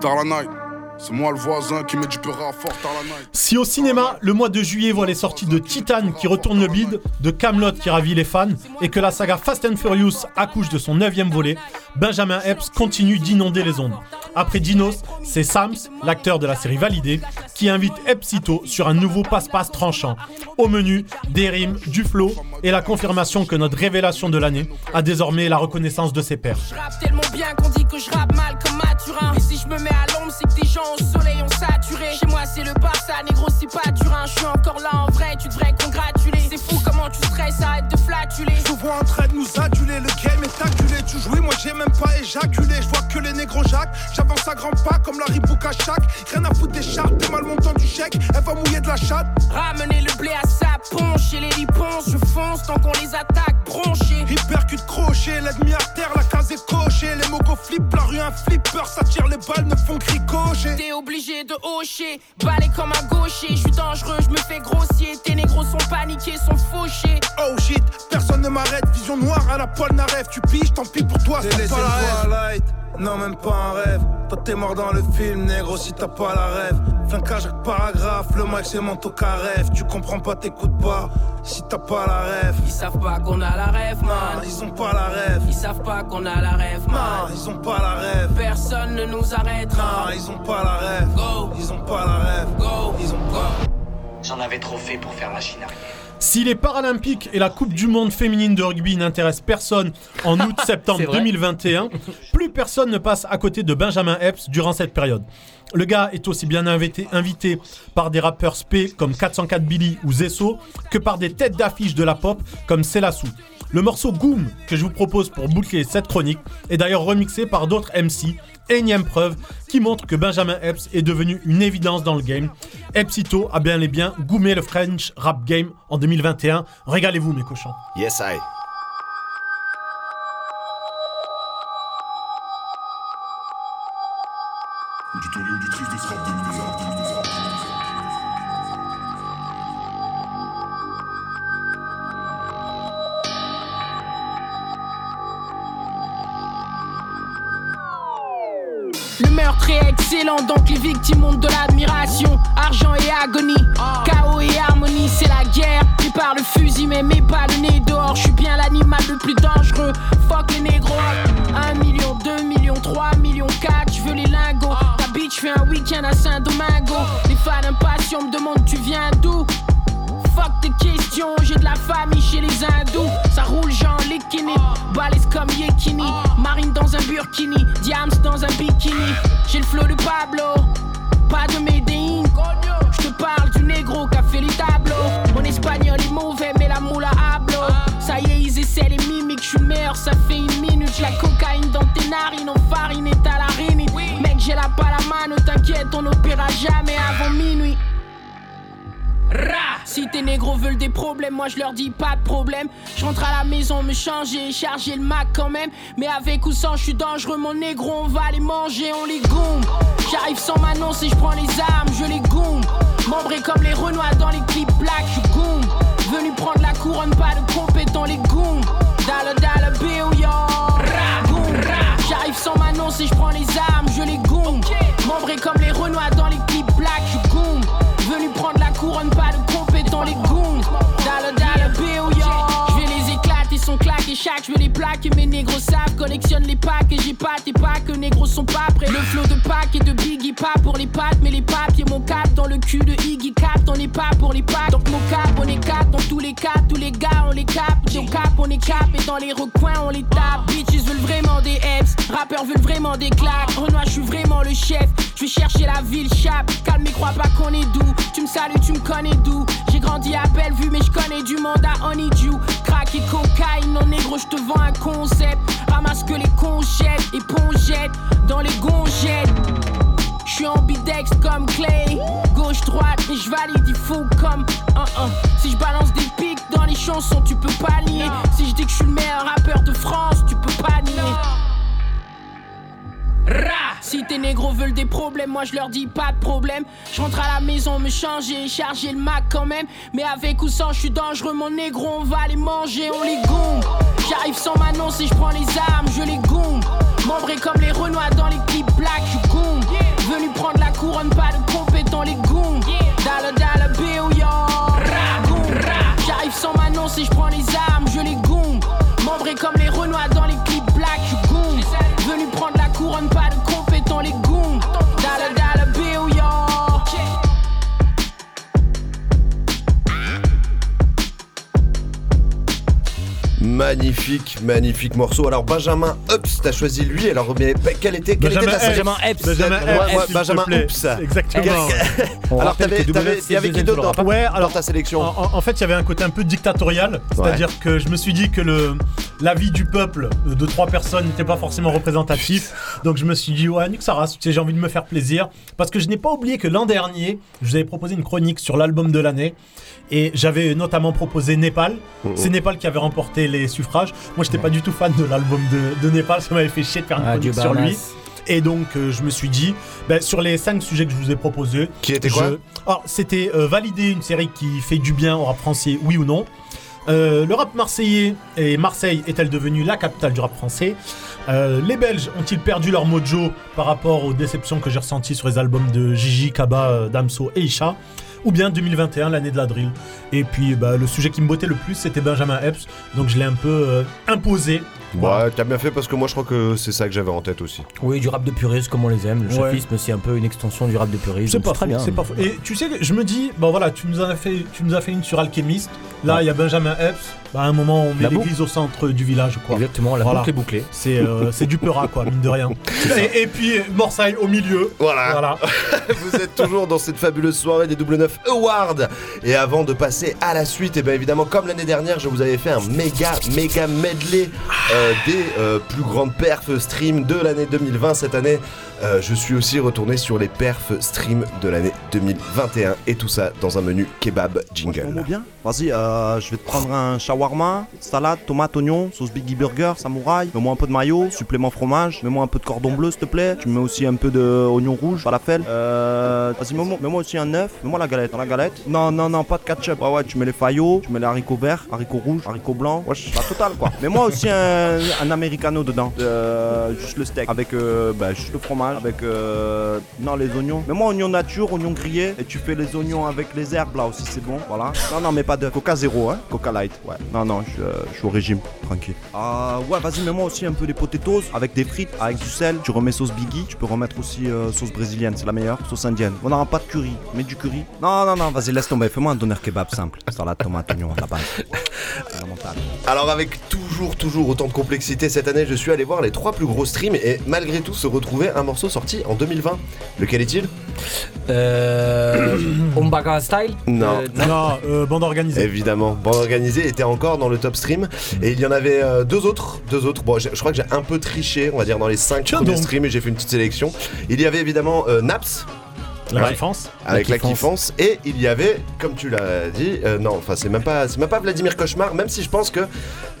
Tard la night. C'est moi le voisin qui met du à fort tard la night. Si au cinéma, le mois de juillet voit les sorties de Titan qui retourne le bide, de Camelot qui ravit les fans, et que la saga Fast and Furious accouche de son neuvième volet, Benjamin Epps continue d'inonder les ondes. Après Dinos, c'est Sams, l'acteur de la série Validé, qui invite Epsito sur un nouveau passe-passe tranchant. Au menu, des rimes, du flow et la confirmation que notre révélation de l'année a désormais la reconnaissance de ses pairs. Je rappe tellement bien qu'on dit que je rappe mal comme Mathurin. Et si je me mets à l'ombre, c'est que des gens au soleil ont saturé. Chez moi, c'est le Barça, négro, c'est pas Turin. Je suis encore là en vrai, tu devrais comment tu stresses, arrête de flatuler. Je vois en train de nous aduler, le game est acculé. Tu jouis, moi j'ai même pas éjaculé. Je vois que les négros Jacques, j'avance à grands pas comme la Ribouk à chaque. Rien à foutre des chartes, t'es mal montant du chèque. Elle va mouiller de la chatte. Ramener le blé à sa ponche et les liponces, je fonce tant qu'on les attaque bronchés. Hypercute crochet, l'ennemi à terre, la case est cochée. Les mogos flippent, la rue un flipper, ça tire les balles, ne font que ricocher. T'es obligé de hocher, balai comme un gaucher. Je suis dangereux, je me fais grossier. Tes négros sont paniqués, sont fauchés. Oh shit, personne ne m'arrête. Vision noire à la poêle Naref. Tu piges, tant pis pour toi, c'est pas la rêve. Non, même pas un rêve. Toi, t'es mort dans le film, négro, si t'as pas la rêve. Fin cage chaque paragraphe, le mic c'est mon rêve. Tu comprends pas, t'écoutes pas, si t'as pas la rêve. Ils savent pas qu'on a la rêve, man. Ils ont pas la rêve. Ils savent pas qu'on a la rêve, man. Non, ils ont pas la rêve. Personne ne nous arrêtera. Non, ils ont pas la rêve. Go. Ils ont pas la rêve. Go. Ils ont pas. J'en avais trop fait pour faire machine arrière. Si les Paralympiques et la Coupe du Monde féminine de rugby n'intéressent personne en août-septembre vrai. 2021, plus personne ne passe à côté de Benjamin Epps durant cette période. Le gars est aussi bien invité, invité par des rappeurs spé comme 404 Billy ou Zesso que par des têtes d'affiche de la pop comme Selassou. Le morceau Goom que je vous propose pour boucler cette chronique est d'ailleurs remixé par d'autres MC, énième preuve qui montre que Benjamin Epps est devenu une évidence dans le game. Epsito a bien et bien goumé le French rap game en 2021. Régalez-vous mes cochons. Yes, I. victimes ont de l'admiration. Argent et agonie, chaos et harmonie, c'est la guerre. Prépare le fusil, mais mets pas le nez dehors. Je suis bien l'animal le plus dangereux. Fuck les négros. 1 million, 2 millions, 3 millions, 4, je veux les lingots. Ta bitch fait un week-end à Saint-Domingo. Les fans impatients me demandent tu viens d'où? Fuck tes questions, j'ai de la famille chez les hindous. Ça roule genre Likini, balèze comme Yekini. Marine dans un burkini, Diams dans un bikini. J'ai le flow de Pablo, pas de Medellin. Je te parle du négro qui a fait les tableaux. Mon espagnol est mauvais, mais la moula hablo. Ça y est, ils essaient les mimiques, je suis le meilleur, ça fait une minute. La cocaïne dans tes narines, en farine est à la rinite. Mec, j'ai la palamano, t'inquiète, on n'opérera jamais avant minuit. Ra Si tes négros veulent des problèmes, moi je leur dis pas de problème. Je rentre à la maison, me changer, charger le Mac quand même. Mais avec ou sans, je suis dangereux, mon négro, on va les manger, on les gomme. J'arrive sans m'annoncer, je prends les armes, je les gomme. Membré comme les Renois dans les clips black, je gomme. Venu prendre la couronne, pas de compétent, les gomme. Dalla dalla bill, yo. Ra, goum, ra. J'arrive sans m'annoncer, je prends les armes, je les gomme. Membré comme les Renois dans les clips black, sont claqués des chacs, je veux les plaques et mes négros savent. Collectionne les packs et j'ai pas tes packs, que négros sont pas prêts. Le flow de pack et de Biggie pas pour les pattes, mais les papiers, mon cap dans le cul de Iggy Cap, on n'est pas pour les packs. Donc mon cap, on est cap dans tous les cas, tous les gars on les cap. Nos cap, on est cap et dans les recoins on les tape. Bitches veulent vraiment des F's, rappeurs veulent vraiment des claques. Renoir, je suis vraiment le chef, je vais chercher la ville chape. Calme et crois pas qu'on est doux, tu me salues, tu me connais d'où? J'ai grandi à Bellevue, mais je connais du monde à Honeydew. Crack et cocaïne, non négro, je te vends un concept. Ramasse que les conchettes et pongettes dans les gongettes. Je suis ambidex comme Clay, gauche droite et je valide il faut comme un un. Si je balance des pics dans les chansons, tu peux pas nier. Si je dis que je suis le meilleur rappeur de France, tu peux pas nier. Ra Si tes négros veulent des problèmes, moi je leur dis pas de problème. Je rentre à la maison me changer charger le Mac quand même. Mais avec ou sans, je suis dangereux, mon négro, on va les manger, on les gombe. J'arrive sans m'annoncer, je prends les armes, je les gombe. Membré comme les Renois dans les clips black, je gombe. Venu prendre la couronne, pas de compétent, les gombe. Dalle, dalle, béo, yo. Ra. J'arrive sans m'annoncer, je prends les armes, je les gombe. Membré comme Magnifique, magnifique morceau. Alors Benjamin Ups, t'as choisi lui. Alors mais quelle était, quelle Benjamin était ta Benjamin Epps. Benjamin ouais, te Benjamin. Ups. Exactement. On Alors t'avais, il y avait qui d'autre. Ouais, dans alors- ta sélection En, en fait, il y avait un côté un peu dictatorial, c'est-à-dire que je me suis dit que le l'avis du peuple de trois personnes n'était pas forcément représentatif. Donc je me suis dit ouais, nique sa race, tu sais, j'ai envie de me faire plaisir parce que je n'ai pas oublié que l'an dernier, je vous avais proposé une chronique sur l'album de l'année et j'avais notamment proposé Népal. Mhm. C'est Népal qui avait remporté les suffrages. Moi, j'étais pas du tout fan de l'album de, de Népal, ça m'avait fait chier de faire une Ah, chronique sur lui. Et donc, euh, je me suis dit, ben, sur les 5 sujets que je vous ai proposés. Qui était quoi je- Alors, c'était euh, valider une série qui fait du bien au rap français, oui ou non. Euh, le rap marseillais et Marseille est-elle devenue la capitale du rap français? Euh, Les Belges ont-ils perdu leur mojo par rapport aux déceptions que j'ai ressenties sur les albums de Gigi, Kaba, Damso et Isha? Ou bien 2021, l'année de la drill. Et puis bah, le sujet qui me bottait le plus, c'était Benjamin Epps, donc je l'ai un peu euh, imposé. Ouais, t'as bien fait parce que moi je crois que c'est ça que j'avais en tête aussi. Oui, du rap de puriste comme on les aime. Le Ouais. chafisme, c'est un peu une extension du rap de puriste. C'est pas très faux, bien. c'est pas faux. Et tu sais, je me dis, bon voilà, tu nous as fait, tu nous as fait une sur Alchemist. Là, il y a Benjamin Epps. Bah, à un moment, on met l'église au centre du village, quoi. Exactement, la Voilà. boucle est bouclée. C'est euh, c'est du peura, quoi, mine de rien. Et, et puis Morsaille au milieu. Voilà. Voilà. Vous êtes toujours dans cette fabuleuse soirée des Double 9 Awards. Et avant de passer à la suite, et bien évidemment, comme l'année dernière, je vous avais fait un méga, méga medley euh, des euh, plus grandes perfs stream de l'année 2020. Cette année, euh, je suis aussi retourné sur les perfs stream de l'année 2021. Et tout ça dans un menu kebab jingle. Mets-moi bien. Vas-y, euh, je vais te prendre un shawarma, salade, tomate, oignon, sauce Biggie Burger, samouraï. Mets-moi un peu de maillot, supplément fromage. Mets-moi un peu de cordon bleu, s'il te plaît. Tu me mets aussi un peu de oignon rouge, falafel. Euh, vas-y, mets-moi aussi un œuf. Mets-moi la galette. Dans la galette. Non, non, non, pas de ketchup. Ouais, ouais, tu mets les faillots, tu mets les haricots verts, haricots rouges, haricots blancs. Wesh, la totale quoi. Mets-moi aussi un, americano dedans. Euh, juste le steak. Avec bah, juste le fromage. Avec euh, non, les oignons. Mets-moi oignon nature, oignon grillé. Et tu fais les oignons avec les herbes là aussi, c'est bon. Voilà. Non, non, mais pas de coca zéro, hein. Coca light. Ouais. Non, non, je, euh, je suis au régime. Tranquille. Ah, ouais, vas-y, mets-moi aussi un peu des potatoes avec des frites, avec du sel. Tu remets sauce Biggie. Tu peux remettre aussi euh, sauce brésilienne, c'est la meilleure. Sauce indienne. On n'aura pas de curry. Mets du curry. Non, non, non, vas-y, laisse tomber. Fais-moi un doner kebab simple. Salade, tomate, oignon, la base. Alors avec toujours toujours autant de complexité cette année, je suis allé voir les trois plus gros streams et malgré tout se retrouvait un morceau sorti en 2020. Lequel est-il? Euh. Ombaga Style? Non. Euh, Non, euh, bande organisée. Évidemment, bande organisée était encore dans le top stream et il y en avait euh, deux autres, deux autres. Bon, je crois que j'ai un peu triché, on va dire dans les cinq premiers streams et j'ai fait une petite sélection. Il y avait évidemment euh, Naps. La Ouais. Avec La la kiffance et il y avait, comme tu l'as dit, euh, non, enfin c'est même pas, c'est même pas Vladimir Cauchemar, même si je pense que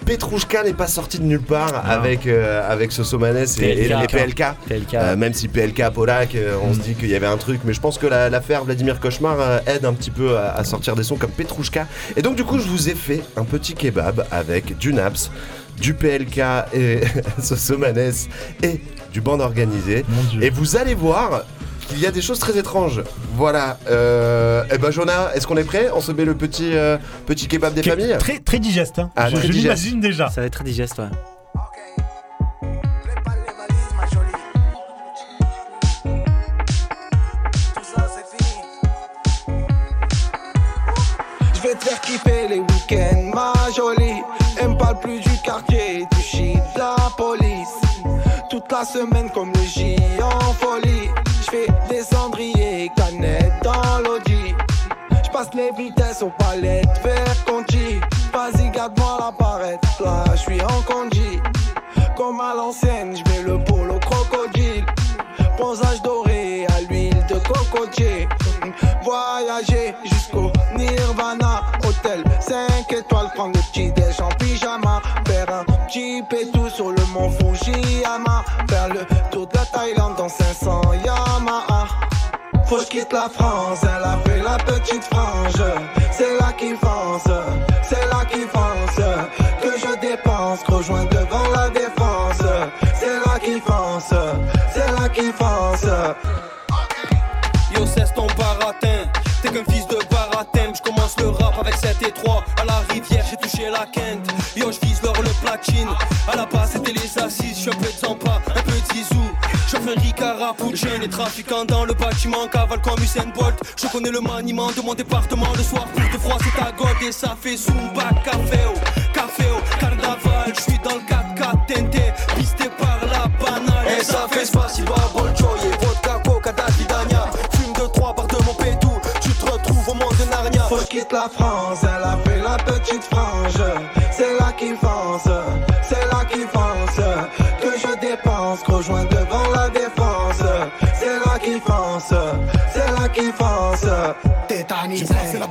Petrouchka n'est pas sorti de nulle part avec euh, avec Sosomanes et, et- et PLK. PLK. Euh, même si PLK Polak, euh, on se dit qu'il y avait un truc, mais je pense que la- l'affaire Vladimir Cauchemar euh, aide un petit peu à, à sortir des sons comme Petrouchka. Et donc du coup, je vous ai fait un petit kebab avec du Naps, du PLK et Sosomanes et du bande organisé. Mon Dieu. Et vous allez voir qu'il y a des choses très étranges. Voilà. Euh, eh ben, Jonah, est-ce qu'on est prêt? On se met le petit, euh, petit kebab des familles? Très, très digeste. Hein. Ah, je très je digeste. l'imagine déjà. Ça va être très digeste, ouais. Je vais te faire kiffer les week-ends, ma jolie. Elle me parle plus du quartier, du shit, de la police. Toute la semaine comme le J en folie. Des cendriers, canettes dans l'audi. Je passe les vitesses aux palettes, vers Conti. Vas-y, garde-moi la barrette, là je suis en conduit. Comme à l'ancienne, je mets le polo crocodile. Bronzage doré à l'huile de cocotier. Voyager jusqu'au Nirvana. Hôtel 5 étoiles, prendre le petit déj en pyjama. Faire un et tout sur le mont Fujiyama. Faire le tour Faut que je quitte la France, elle a fait la petite frange. C'est là qui fonce, c'est là qui fonce. Que je dépense, rejoins devant la défense. C'est là qui fonce, c'est là qui fonce. Yo, cesse ton baratin. T'es qu'un fils de baratin. Je commence le rap avec 7 et 3. À la rivière, j'ai touché la quinte. Yo, je vise le platine. À la base, c'était les assises. Je suis un peu de Ricard Puchin. Les trafiquants dans le bâtiment cavale comme Usain Bolt. Je connais le maniement de mon département. Le soir, pour te froid, c'est ta gold. Et ça fait Zumba, café au, café au carnaval. Je suis dans le 4x4 tenté, pisté par la banale. Et ça fait spasiba, bolchoye, vodka, coca, dadidania. Fume de trois barres de mon pédou. Tu te retrouves au monde de Narnia. Faut quitte la France, elle a fait la petite frange. C'est là qui fonce, fonce, c'est là qui fonce. Passé la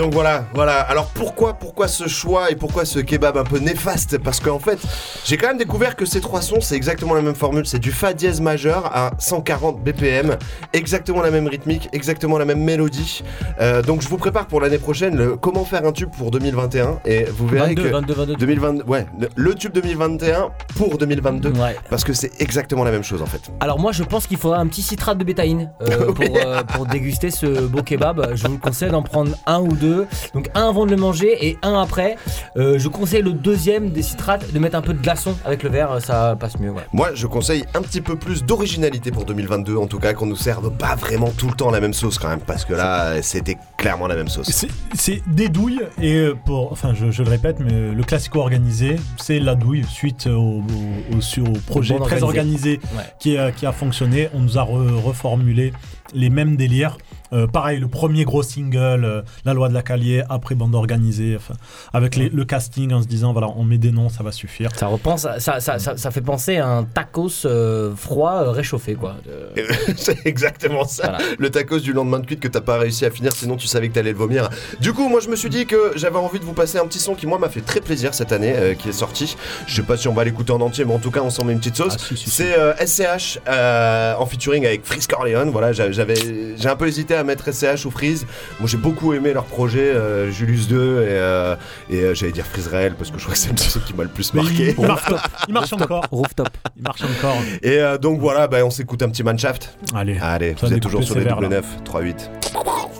donc voilà, voilà. Alors pourquoi, pourquoi ce choix et pourquoi ce kebab un peu néfaste? Parce qu'en fait, j'ai quand même découvert que ces trois sons, c'est exactement la même formule. C'est du fa dièse majeur à 140 BPM, exactement la même rythmique, exactement la même mélodie. Euh, donc je vous prépare pour l'année prochaine le comment faire un tube pour 2021 et vous verrez 22, que 22, 22. 2020, ouais, le- tube 2021 pour 2022, parce que c'est exactement la même chose en fait. Alors moi je pense qu'il faudra un petit citrate de bétaïne euh, pour, euh, pour déguster ce beau kebab. Je vous conseille d'en prendre un ou deux. Donc un avant de le manger et un après. Euh, je conseille le deuxième des citrates de mettre un peu de glaçon avec le verre, ça passe mieux. Ouais. Moi, je conseille un petit peu plus d'originalité pour 2022, en tout cas, qu'on nous serve pas vraiment tout le temps la même sauce quand même, parce que là, c'était clairement la même sauce. C'est- des douilles et euh, pour, enfin je, je le répète, mais le classico organisé, c'est la douille suite au, au- au- sur- au projet très organisé Ouais. qui, a, qui a fonctionné. On nous a re- reformulé les mêmes délires. Euh, pareil, le premier gros single, euh, La loi de la Calier, après bande organisée, enfin, avec les- le casting en se disant voilà, on met des noms, ça va suffire. Ça repense, ça, ça, ça, ça fait penser à un tacos euh, froid euh, réchauffé quoi. C'est exactement ça. Le tacos du lendemain de cuite que t'as pas réussi à finir, sinon tu savais que t'allais le vomir. Du coup, moi je me suis dit que j'avais envie de vous passer un petit son qui, moi, m'a fait très plaisir cette année, euh, qui est sorti. Je sais pas si on va l'écouter en entier, mais en tout cas, on s'en met une petite sauce. c'est euh, SCH euh, en featuring avec Freeze Corleone. Voilà, j'a- j'avais, j'ai un peu hésité à mettre SCH ou Freeze. Moi, j'ai beaucoup aimé leur projet, euh, Julius 2 et, euh, et euh, j'allais dire Freeze Rael parce que je crois que c'est le morceau qui m'a le plus marqué. il, marche, il marche encore. Rooftop. Il marche encore. Et euh, donc voilà, bah, on s'écoute un petit Manshaft. Allez, Allez, vous êtes toujours sur les sévères, double là. 9, 3-8.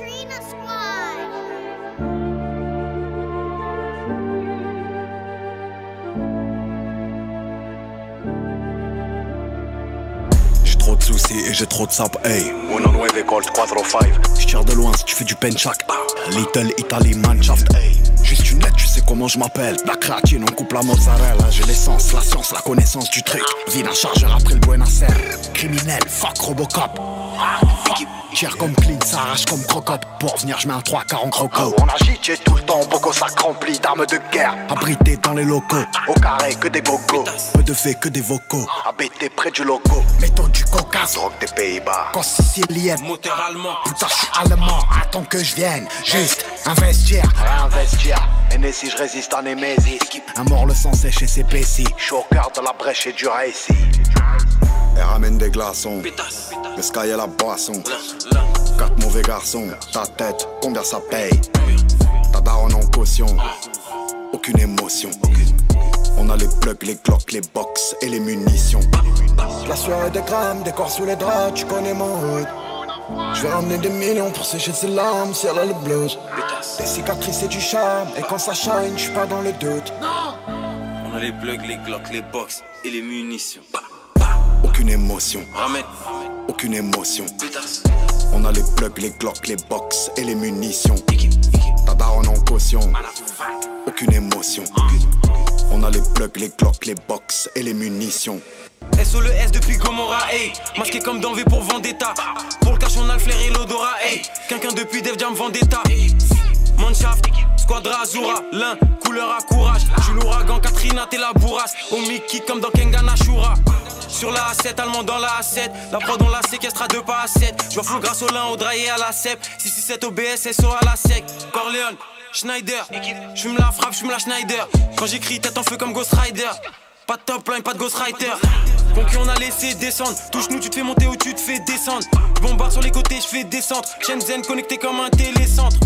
De soucis et j'ai trop de sap, hey. Uno nueve Gold 405. Je tire de loin si tu fais du penchak. Ah. Little Italy Manshaft, hey. Juste une lettre, tu sais comment je m'appelle. La créatine, on coupe la mozzarella. J'ai l'essence, la science, la connaissance du truc. Vide un chargeur après le Buenos Aires. Criminel, fuck Robocop. Tire comme clean, ça arrache comme crocop. Pour venir, je mets un 3 40 croco. On agite, j'ai tout le temps, beaucoup sac rempli d'armes de guerre. Abrité dans les locaux, au carré que des bocaux. Peu de faits que des vocaux. Abêté près du loco. Méthode du coca. Pétasse. Drogue des Pays-Bas. Sicilienne. Moteur allemand. Putain, je suis allemand. Attends que je vienne. Juste investir. Réinvestir. Et si je résiste Némésis. Un mort le sang sèche et c'est péci. Je suis au cœur de la brèche et du récit. Elle ramène des glaçons. Le sky et la boisson. Quatre mauvais garçons. Ta tête, combien ça paye? Ta daronne en caution. Aucune émotion. On a les plugs, les glocks, les box et les munitions. La soirée des grammes, des corps sous les draps, tu connais mon hood. Je vais ramener des millions pour sécher ses larmes si elle a le blues. Des cicatrices et du charme, et quand ça shine, je suis pas dans le doute. On a les plugs, les glocks, les box et les munitions. Aucune émotion. Ramène. Aucune émotion. On a les plugs, les glocks, les box et les munitions. Ta daronne en caution. Aucune émotion. On a les plugs, les glocks, les box et les munitions. SO le S depuis Gomorrah, hey. Masqué comme dans V pour Vendetta. Pour le cash, on a le flair et l'odorat, hey. Quelqu'un depuis Def Jam Vendetta. Manshaft, Squadra Azura, l'un, couleur à courage. J'suis l'ouragan, Katrina, t'es la bourrasse. Au Mickey comme dans Kengan Ashura. Sur la A7, allemand dans la A7. La prod, on la séquestre à deux pas à 7. J'vois flou grâce au lin, au draillé à la CEP. 667 OBS, SO à la sec. Corleone, Schneider. J'fume la frappe, j'fume la Schneider. Quand j'écris, tête en feu comme Ghost Rider. Pas de top line, pas de Ghost Rider. Concu, on a laissé descendre. Touche-nous, tu te fais monter ou tu te fais descendre. Bombarde sur les côtés, je fais descendre. Shenzhen connecté comme un télécentre.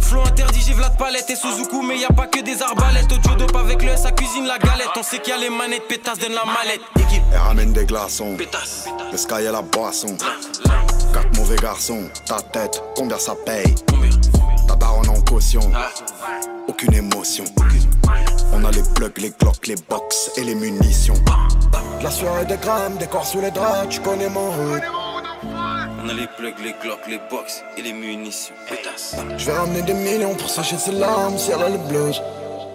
Flow interdit, j'ai Vlad Palette et Suzuku, mais y a pas que des arbalètes. Audio dope avec le ça cuisine la galette. On sait qu'il y a les manettes, pétasse, donne la mallette. Équipe, Elle ramène des glaçons. pétasse. Le sky et la boisson. Quatre mauvais garçons. Ta tête, combien ça paye? Ta daronne en caution. Aucune émotion. On a les plugs, les glocks, les box et les munitions. La soirée des grammes, des corps sous les draps, tu connais mon hood. On a les plugs, les glocks, les box et les munitions. Pétasse. Je vais ramener des millions pour sécher ses larmes si elle a le blues.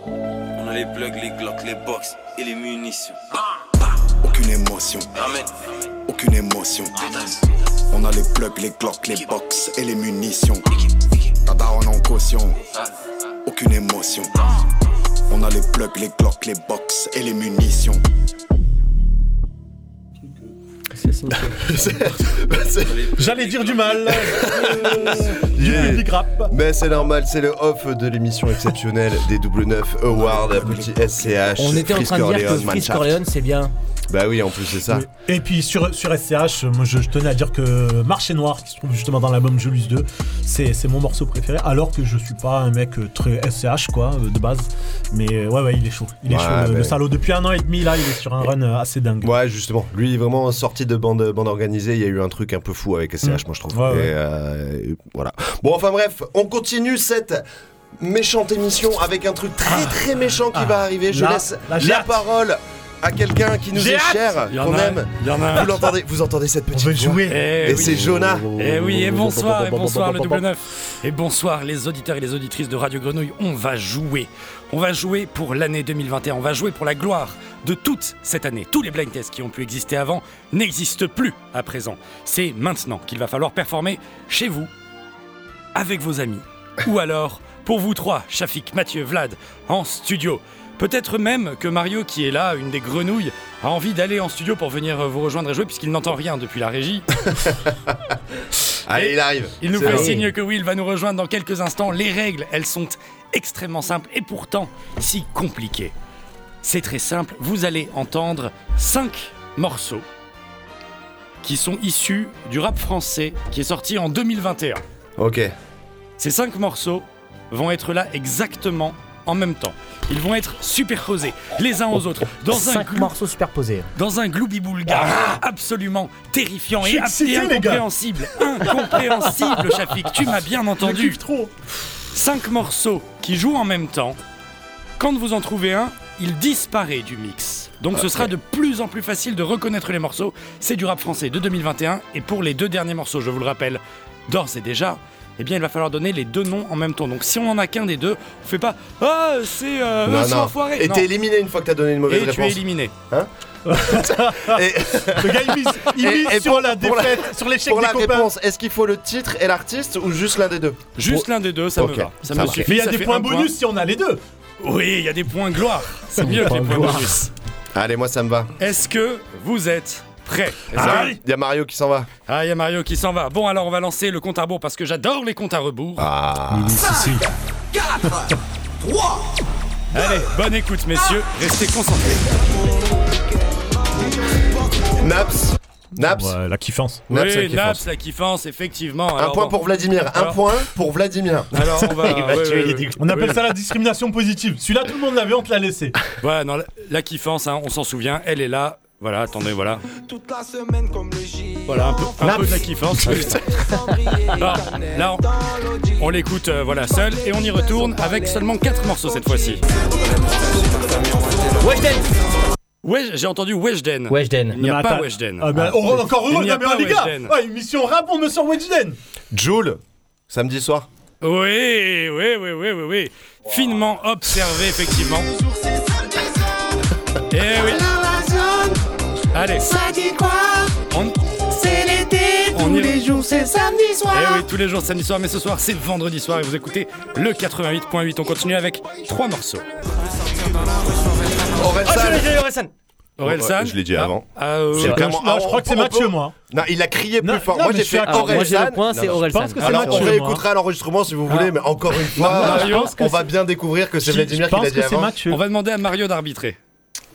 On a les plugs, les glocks, les box et les munitions. Aucune émotion. Ramène. Aucune émotion. On a les plugs, les glocks, les box et les munitions. Ta en caution. Aucune émotion. On a les plugs, les glocks, les box et les munitions. J'allais dire du mal. Yeah. Mais c'est normal, c'est le off de l'émission exceptionnelle des double 9 Awards, petit SCH. On était en train de dire que Manshaft. Corleone, c'est bien. Bah oui, en plus c'est ça. Et puis sur, sur SCH, moi je, je tenais à dire que Marché Noir, qui se trouve justement dans l'album Julius 2, c'est mon morceau préféré, alors que je suis pas un mec très SCH quoi, euh, de base. Mais euh, ouais, ouais, il est chaud. Il est Ouais, chaud, le, bah- le salaud. Depuis un an et demi, là, il est sur un run euh, assez dingue. Ouais, justement. Lui, vraiment sorti de bande, bande organisée, il y a eu un truc un peu fou avec SCH, Mm. moi je trouve. Ouais, ouais. Euh, voilà. Bon, enfin bref, on continue cette méchante émission avec un truc très très méchant qui Ah. va arriver. Je Là- laisse la parole à quelqu'un qui nous est cher, Il y en qu'on a- aime. il y en a- Vous l'entendez, vous entendez cette petite veut voix jouer. Eh Et oui. c'est Jonah. Eh oui, et bonsoir, et bonsoir le double neuf. Et bonsoir les auditeurs et les auditrices de Radio Grenouille. On va jouer. On va jouer pour l'année 2021. On va jouer pour la gloire de toute cette année. Tous les blind tests qui ont pu exister avant n'existent plus à présent. C'est maintenant qu'il va falloir performer chez vous, avec vos amis, ou alors pour vous trois, Shafik, Mathieu, Vlad, en studio. Peut-être même que Mario, qui est là, une des grenouilles, a envie d'aller en studio pour venir vous rejoindre et jouer, puisqu'il n'entend rien depuis la régie. Allez, il arrive. Il nous fait signe que Will va nous rejoindre dans quelques instants. Les règles, elles sont extrêmement simples et pourtant si compliquées. C'est très simple, vous allez entendre 5 morceaux qui sont issus du rap français qui est sorti en 2021. Ok. Ces 5 morceaux vont être là exactement en même temps. Ils vont être superposés les uns aux autres dans un glou- morceaux superposés. dans un gloubi-boulga absolument terrifiant et, excité, incompréhensible. Incompréhensible, Shafik, tu m'as bien entendu. trop. Cinq morceaux qui jouent en même temps. Quand vous en trouvez un, il disparaît du mix. Donc ce sera de plus en plus facile de reconnaître les morceaux. C'est du rap français de 2021 et pour les deux derniers morceaux, je vous le rappelle, d'ores et déjà, eh bien il va falloir donner les deux noms en même temps. Donc si on en a qu'un des deux, on fait pas ah c'est euh, non, eux sont non. enfoirés. Et Non. t'es éliminé une fois que t'as donné une mauvaise Et tu es réponse. éliminé. Hein Et- Le gars, il mise, il Et- mise et sur pour- la pour la- défaite, sur l'échec Pour des la copains. réponse, est-ce qu'il faut le titre et l'artiste ou juste l'un des deux? Juste l'un des deux, ça Ok, me va. Ça, ça me suffit. Mais il y a ça des fait points un point. bonus si on a les deux. Oui, il y a des points gloire. C'est mieux que des Points bonus. Allez, moi ça me va. Est-ce que vous êtes Prêt Ah, Il y a Mario qui s'en va. Ah, il y a Mario qui s'en va. Bon, alors on va lancer le compte à rebours parce que j'adore les comptes à rebours. Ah. Allez, bonne écoute, messieurs. Restez concentrés. Naps. Naps. Ouais, la kiffance. Naps, la oui, kiffance. Naps, la kiffance, effectivement. Un point bon. pour Vladimir. Un Alors- point pour Vladimir. Alors, on va. Il va ouais, tuer ouais, les ouais. dix- On appelle ça la discrimination positive. Celui-là, tout le monde l'avait, on te l'a laissé. Ouais, non, la, la kiffance, hein, on s'en souvient, elle est là. Voilà, attendez, voilà. Voilà, un peu, un peu de la kiffance. Alors, là, on, on l'écoute, euh, voilà, seul, et on y retourne avec seulement 4 morceaux cette fois-ci. Weshden Ouais, j'ai entendu Weshden. Weshden. Il n'y a pas. Weshden. Ah, ben, heureux- encore Il heureux, n'y a pas les gars. Weshden. Ouais, une mission rap pour Monsieur Wedgden. Joule. Samedi soir. Oui, oui, oui, oui, oui, oui. Finement observé, effectivement. Eh oui. Allez. Ça dit quoi On... C'est l'été, On tous y- les jours c'est samedi soir. Eh oui, tous les jours samedi soir, mais ce soir c'est vendredi soir et vous écoutez le 88.8. On continue avec trois morceaux. Orelsan. Ah, je l'ai, j'ai Orelsan. Orelsan. Ouais, je l'ai dit Ah, avant. ah, euh, C'est clairement- Non, je crois que c'est Mathieu, moi. Non, il a crié plus Non, fort. non, moi mais j'ai fait j'ai le Orelsan. point, c'est Orelsan. Alors on réécoutera l'enregistrement si vous voulez, mais encore une fois, Mario, on va bien découvrir que c'est Vladimir qui l'a dit avant. Mathieu. On va demander à Mario d'arbitrer.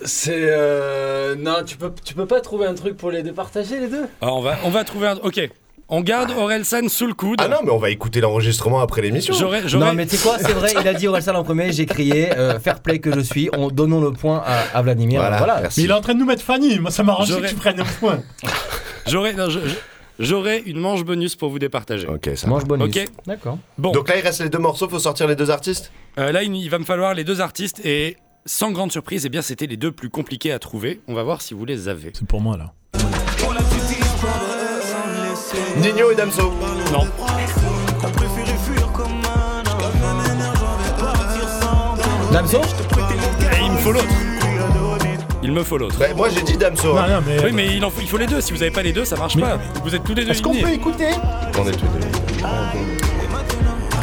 C'est. Euh... Non, tu peux, tu peux pas trouver un truc pour les départager, les deux? Alors, on va, on va trouver un. Ok. On garde Orelsan sous le coude. Ah non, mais on va écouter l'enregistrement après l'émission. J'aurais, j'aurais- Non mais tu sais quoi, c'est vrai, il a dit Orelsan en premier, j'ai crié, euh, fair play que je suis, on, donnons le point à, à Vladimir. Voilà, Voilà. merci. Mais il est en train de nous mettre Fanny. Moi, ça m'arrange que tu prennes un point. j'aurais, non, je- je- j'aurais une manche bonus pour vous départager. Ok, ça Mange va. bonus. Ok. D'accord. Bon, Donc là, il reste les deux morceaux, faut sortir les deux artistes? Euh, là, il, il va me falloir les deux artistes et sans grande surprise, eh bien, c'était les deux plus compliqués à trouver. On va voir si vous les avez. C'est pour moi, là. Nino et Damso. Non. Damso Et il me faut l'autre. Il me faut l'autre. Bah, moi j'ai dit Damso. Non, hein. non, mais. Oui, mais il, en faut, il faut les deux. Si vous avez pas les deux, ça marche Mais- pas. Vous êtes tous les deux Est-ce qu'on éliminés. peut écouter? On est tous deux.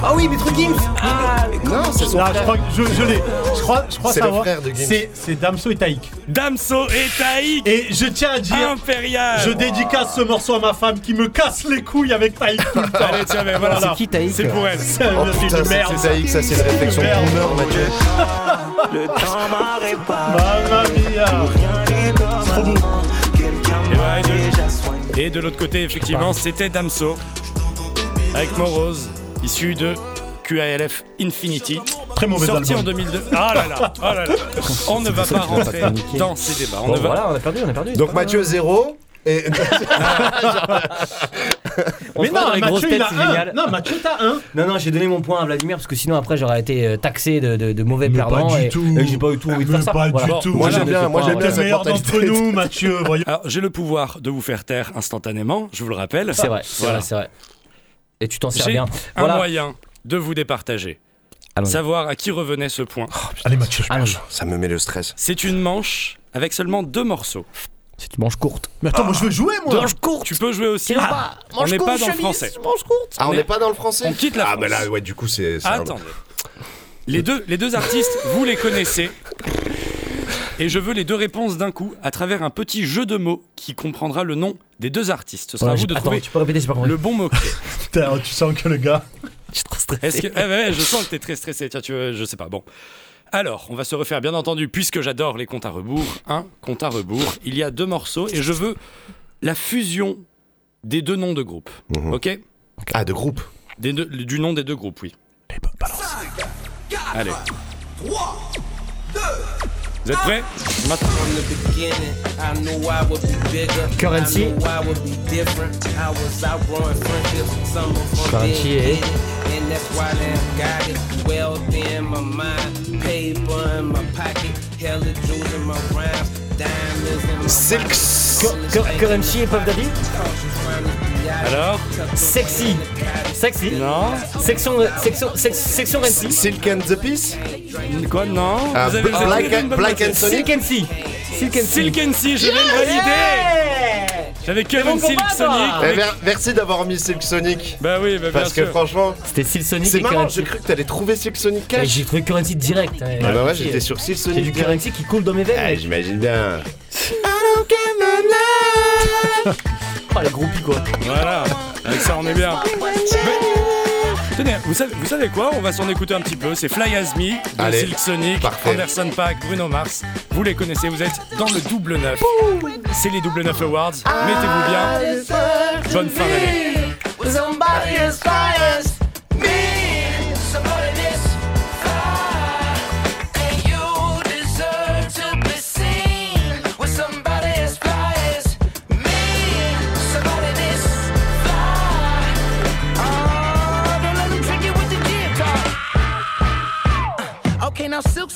Ah oui, Maître Gims Ah, Non, c'est son Non, je frère. crois que je, je l'ai. Je crois, je crois C'est le savoir. frère de Gims. C'est, c'est Damso et Taïk. Damso et Taïk Et je tiens à dire, Impérial je dédicace ce morceau à ma femme qui me casse les couilles avec Taïk tout le temps. Allez, tiens, mais voilà. C'est qui Taïk C'est pour elle. C'est Oh une c'est merde. c'est Taïk, ça c'est une réflexion Merde. boomer, Mathieu. Mamma mia. C'est trop beau. Et, voilà, et de, et de l'autre côté, effectivement, c'était Damso avec Morose, issu de QALF Infinity. Très mauvais sorti album. en 2002. Ah là là, ah là là. On ne va pas rentrer dans ces débats. On Bon ne va... voilà, on a perdu, on a perdu. Donc Mathieu 0 et On Mais non, dans les grosses Mathieu, têtes, il a génial. Non, Mathieu, t'as un. Non, non, j'ai donné mon point à Vladimir parce que sinon après j'aurais été euh, taxé de, de, de mauvais Mais perdant pas du et, tout. et j'ai pas eu tout envie de faire ça. pas du Voilà. tout. Moi, j'aime bien, moi, j'aime bien le cette meilleur d'entre nous, Mathieu. Voyons. Alors, j'ai le pouvoir de vous faire taire instantanément, je vous le rappelle. C'est vrai, Voilà. c'est vrai. Et tu t'en sers J'ai bien. un moyen de vous départager. Savoir à qui revenait ce point. Allez, Mathieu. Allons-y. ça me met le stress. C'est une manche avec seulement deux morceaux. C'est une manche courte. Mais attends, moi je veux jouer, moi. Manche courte. Tu peux jouer aussi. Tire pas. on Manche n'est pas courte, dans le français. Manche courte. Ah, on n'est est- pas dans le français On quitte la Ah, bah là, ouais, du coup, c'est. Attendez. Les deux, les deux artistes, vous les connaissez. Et je veux les deux réponses d'un coup à travers un petit jeu de mots qui comprendra le nom des deux artistes. Ce sera à vous de Attends, trouver tu peux répéter, pas le bon mot-clé. Putain, tu sens que le gars. Je suis trop stressé. Que. eh, ouais, je sens que t'es très stressé. Tiens, tu veux, je sais pas. Bon. Alors, on va se refaire, bien entendu, puisque j'adore les comptes à rebours. Un compte à rebours. Il y a deux morceaux et je veux la fusion des deux noms de groupe. Mhm. Ok? Ah, de groupe. Des deux- Du nom des deux groupes, oui. Allez. Vous êtes ah. prêts? Maintenant. Currency. Currency eh? et Silks. Cur- Currency et Puff Daddy Alors Sexy. Sexy. Non. Section, section, sex- section Renzi. Silk and the Peace Quoi Non Ah, Vous avez vous avez Black and- Black réponse. and Sonic Silk and Sea. Silk and Sea. Silk and Sea, je vais le valider J'avais mon Silk. Sonic. Eh, avec- Merci d'avoir mis Silk Sonic. Bah oui, bah bien Parce que franchement, C'était Silk Sonic c'est marrant, j'ai cru que t'allais trouver Silk Sonic Cash. J'ai trouvé Currency direct. hein. Ah bah ouais, j'étais sur Silk C'est Sonic du direct. Currency qui coule dans mes Ah, veines. j'imagine bien. Oh, les groupies quoi. Voilà, avec ça on est bien. Mais- tenez, vous savez, vous savez quoi? On va s'en écouter un petit peu. C'est Fly As Me de Allez, Silk Sonic, parfait. Anderson Paak, Bruno Mars. Vous les connaissez, vous êtes dans le double neuf. C'est les double neuf awards. Mettez-vous bien. Bonne fin d'année.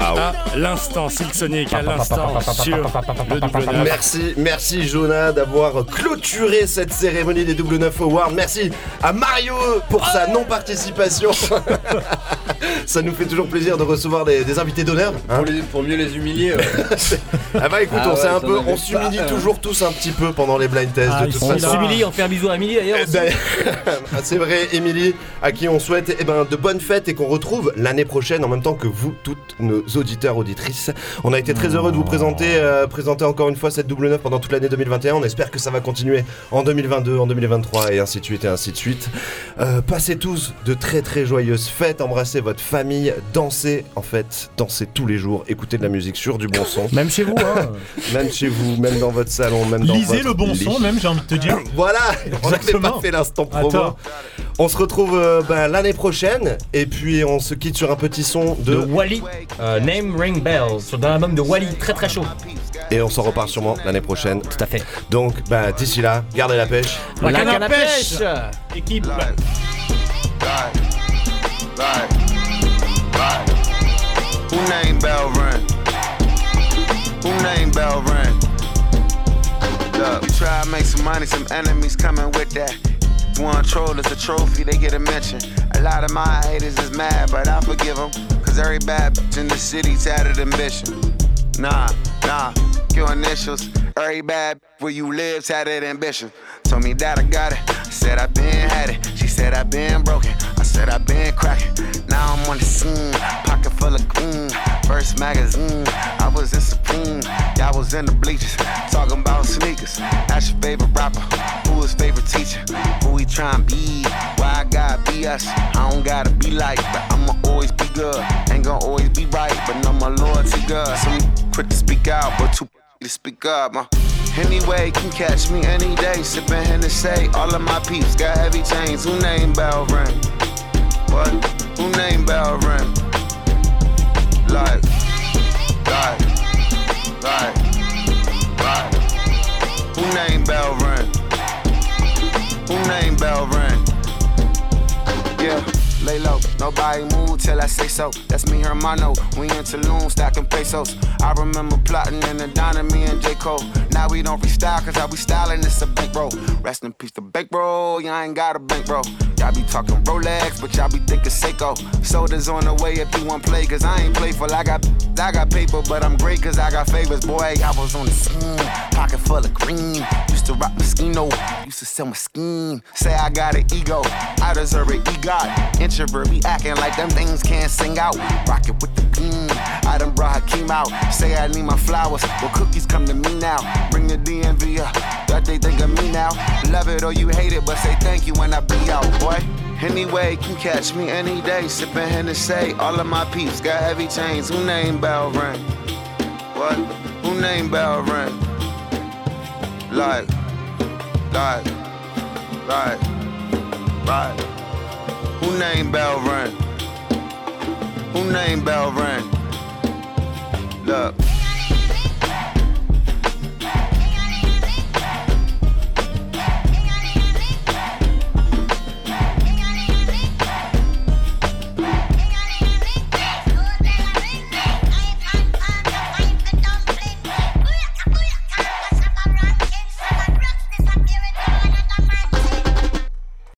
À l'instant. Silk Sonic à l'instant sur le double neuf. Merci, merci Jonah d'avoir clôturé cette cérémonie des double 9 Awards. Merci à Mario pour sa non-participation. Ça nous fait toujours plaisir de recevoir des, des invités d'honneur. hein. Pour, mieux les humilier. Ah bah écoute, Ah on s'est un peu, on s'humilie pas, hein. toujours tous un petit peu pendant les blind tests Ah, de toute on façon. s'humilie, on fait un bisou à Amélie d'ailleurs. Ben, C'est vrai, Émilie, à qui on souhaite eh ben, de bonnes fêtes et qu'on retrouve l'année prochaine en même temps que vous, toutes nos auditeurs, auditrices. On a été très heureux de vous présenter, euh, présenter encore une fois cette double neuf pendant toute l'année 2021. On espère que ça va continuer en 2022, en 2023 et ainsi de suite et ainsi de suite. Euh, passez tous de très très joyeuses fêtes, embrassez votre famille, dansez en fait, dansez tous les jours, écoutez de la musique sur du bon son. Même chez vous, hein. même chez vous, même dans votre salon, même dans Lisez votre le bon lit. son, même, j'ai envie de te dire. Voilà, on n'avait pas fait l'instant promo. On se retrouve euh, ben, l'année prochaine et puis on se quitte sur un petit son De de Wally, euh, Name Ring Bells, sur un album de Wally très très chaud. et on s'en reparle sûrement l'année prochaine. Tout à fait. Donc bah d'ici là, gardez la pêche. La canne à pêche Équipe. Who named Bell Run? Who named Bell Run? Look, we try to make some money, some enemies coming with that. One troll is a trophy, they get a mention. A lot of my haters is mad, but I forgive them. Cause every bad bitch in the city's city tatted ambition. Nah, nah, your initials. Every bad where you live tatted ambition. Told me that I got it. Said I been had it. She said I been broken. I said I been cracking. Now I'm on the scene, pocket full of green. First magazine, I was in Supreme. Y'all was in the bleachers, talking about sneakers. That's your favorite rapper. Who his favorite teacher? Who he tryin' be? Why I gotta be us? I don't gotta be like, but I'ma always be good. Ain't gonna always be right, but no my loyalty good. Some quick to speak out, but too to speak up. Uh. Anyway, can catch me any day, sipping Hennessy. All of my peeps got heavy chains. Who name Bell Ring? What? Who name Bell Ring? Like, like, like, like. Who name Bell Ring? Who name Bell Ring? Yeah. Lay low, nobody move till I say so. That's me, Hermano. We in Tulum stacking pesos. I remember plotting in the diner, me and J. Cole. Now we don't freestyle, cause how we styling it's a bankroll. Rest in peace, the bankroll. Y'all ain't got a bankroll. Y'all be talking Rolex, but y'all be thinking Seiko. Soda's on the way if you want play, cause I ain't playful. I got, I got paper, but I'm great cause I got favors. Boy, I was on the scene, pocket full of green. Used to rock Moschino, used to sell my scheme. Say I got an ego, I deserve an EGOT. Introvert be acting like them things can't sing out. Rocket with the beam, I done brought Hakeem out. Say I need my flowers, well cookies come to me now. Bring the DMV up, that they think of me now. Love it or you hate it, but say thank you when I be out, boy. Anyway, can catch me any day, sipping Hennessy. All of my peeps got heavy chains. Who name Bell Ring? What? Who name bell ring? Like, like, right, right. Who name bell? Who name bell? Look.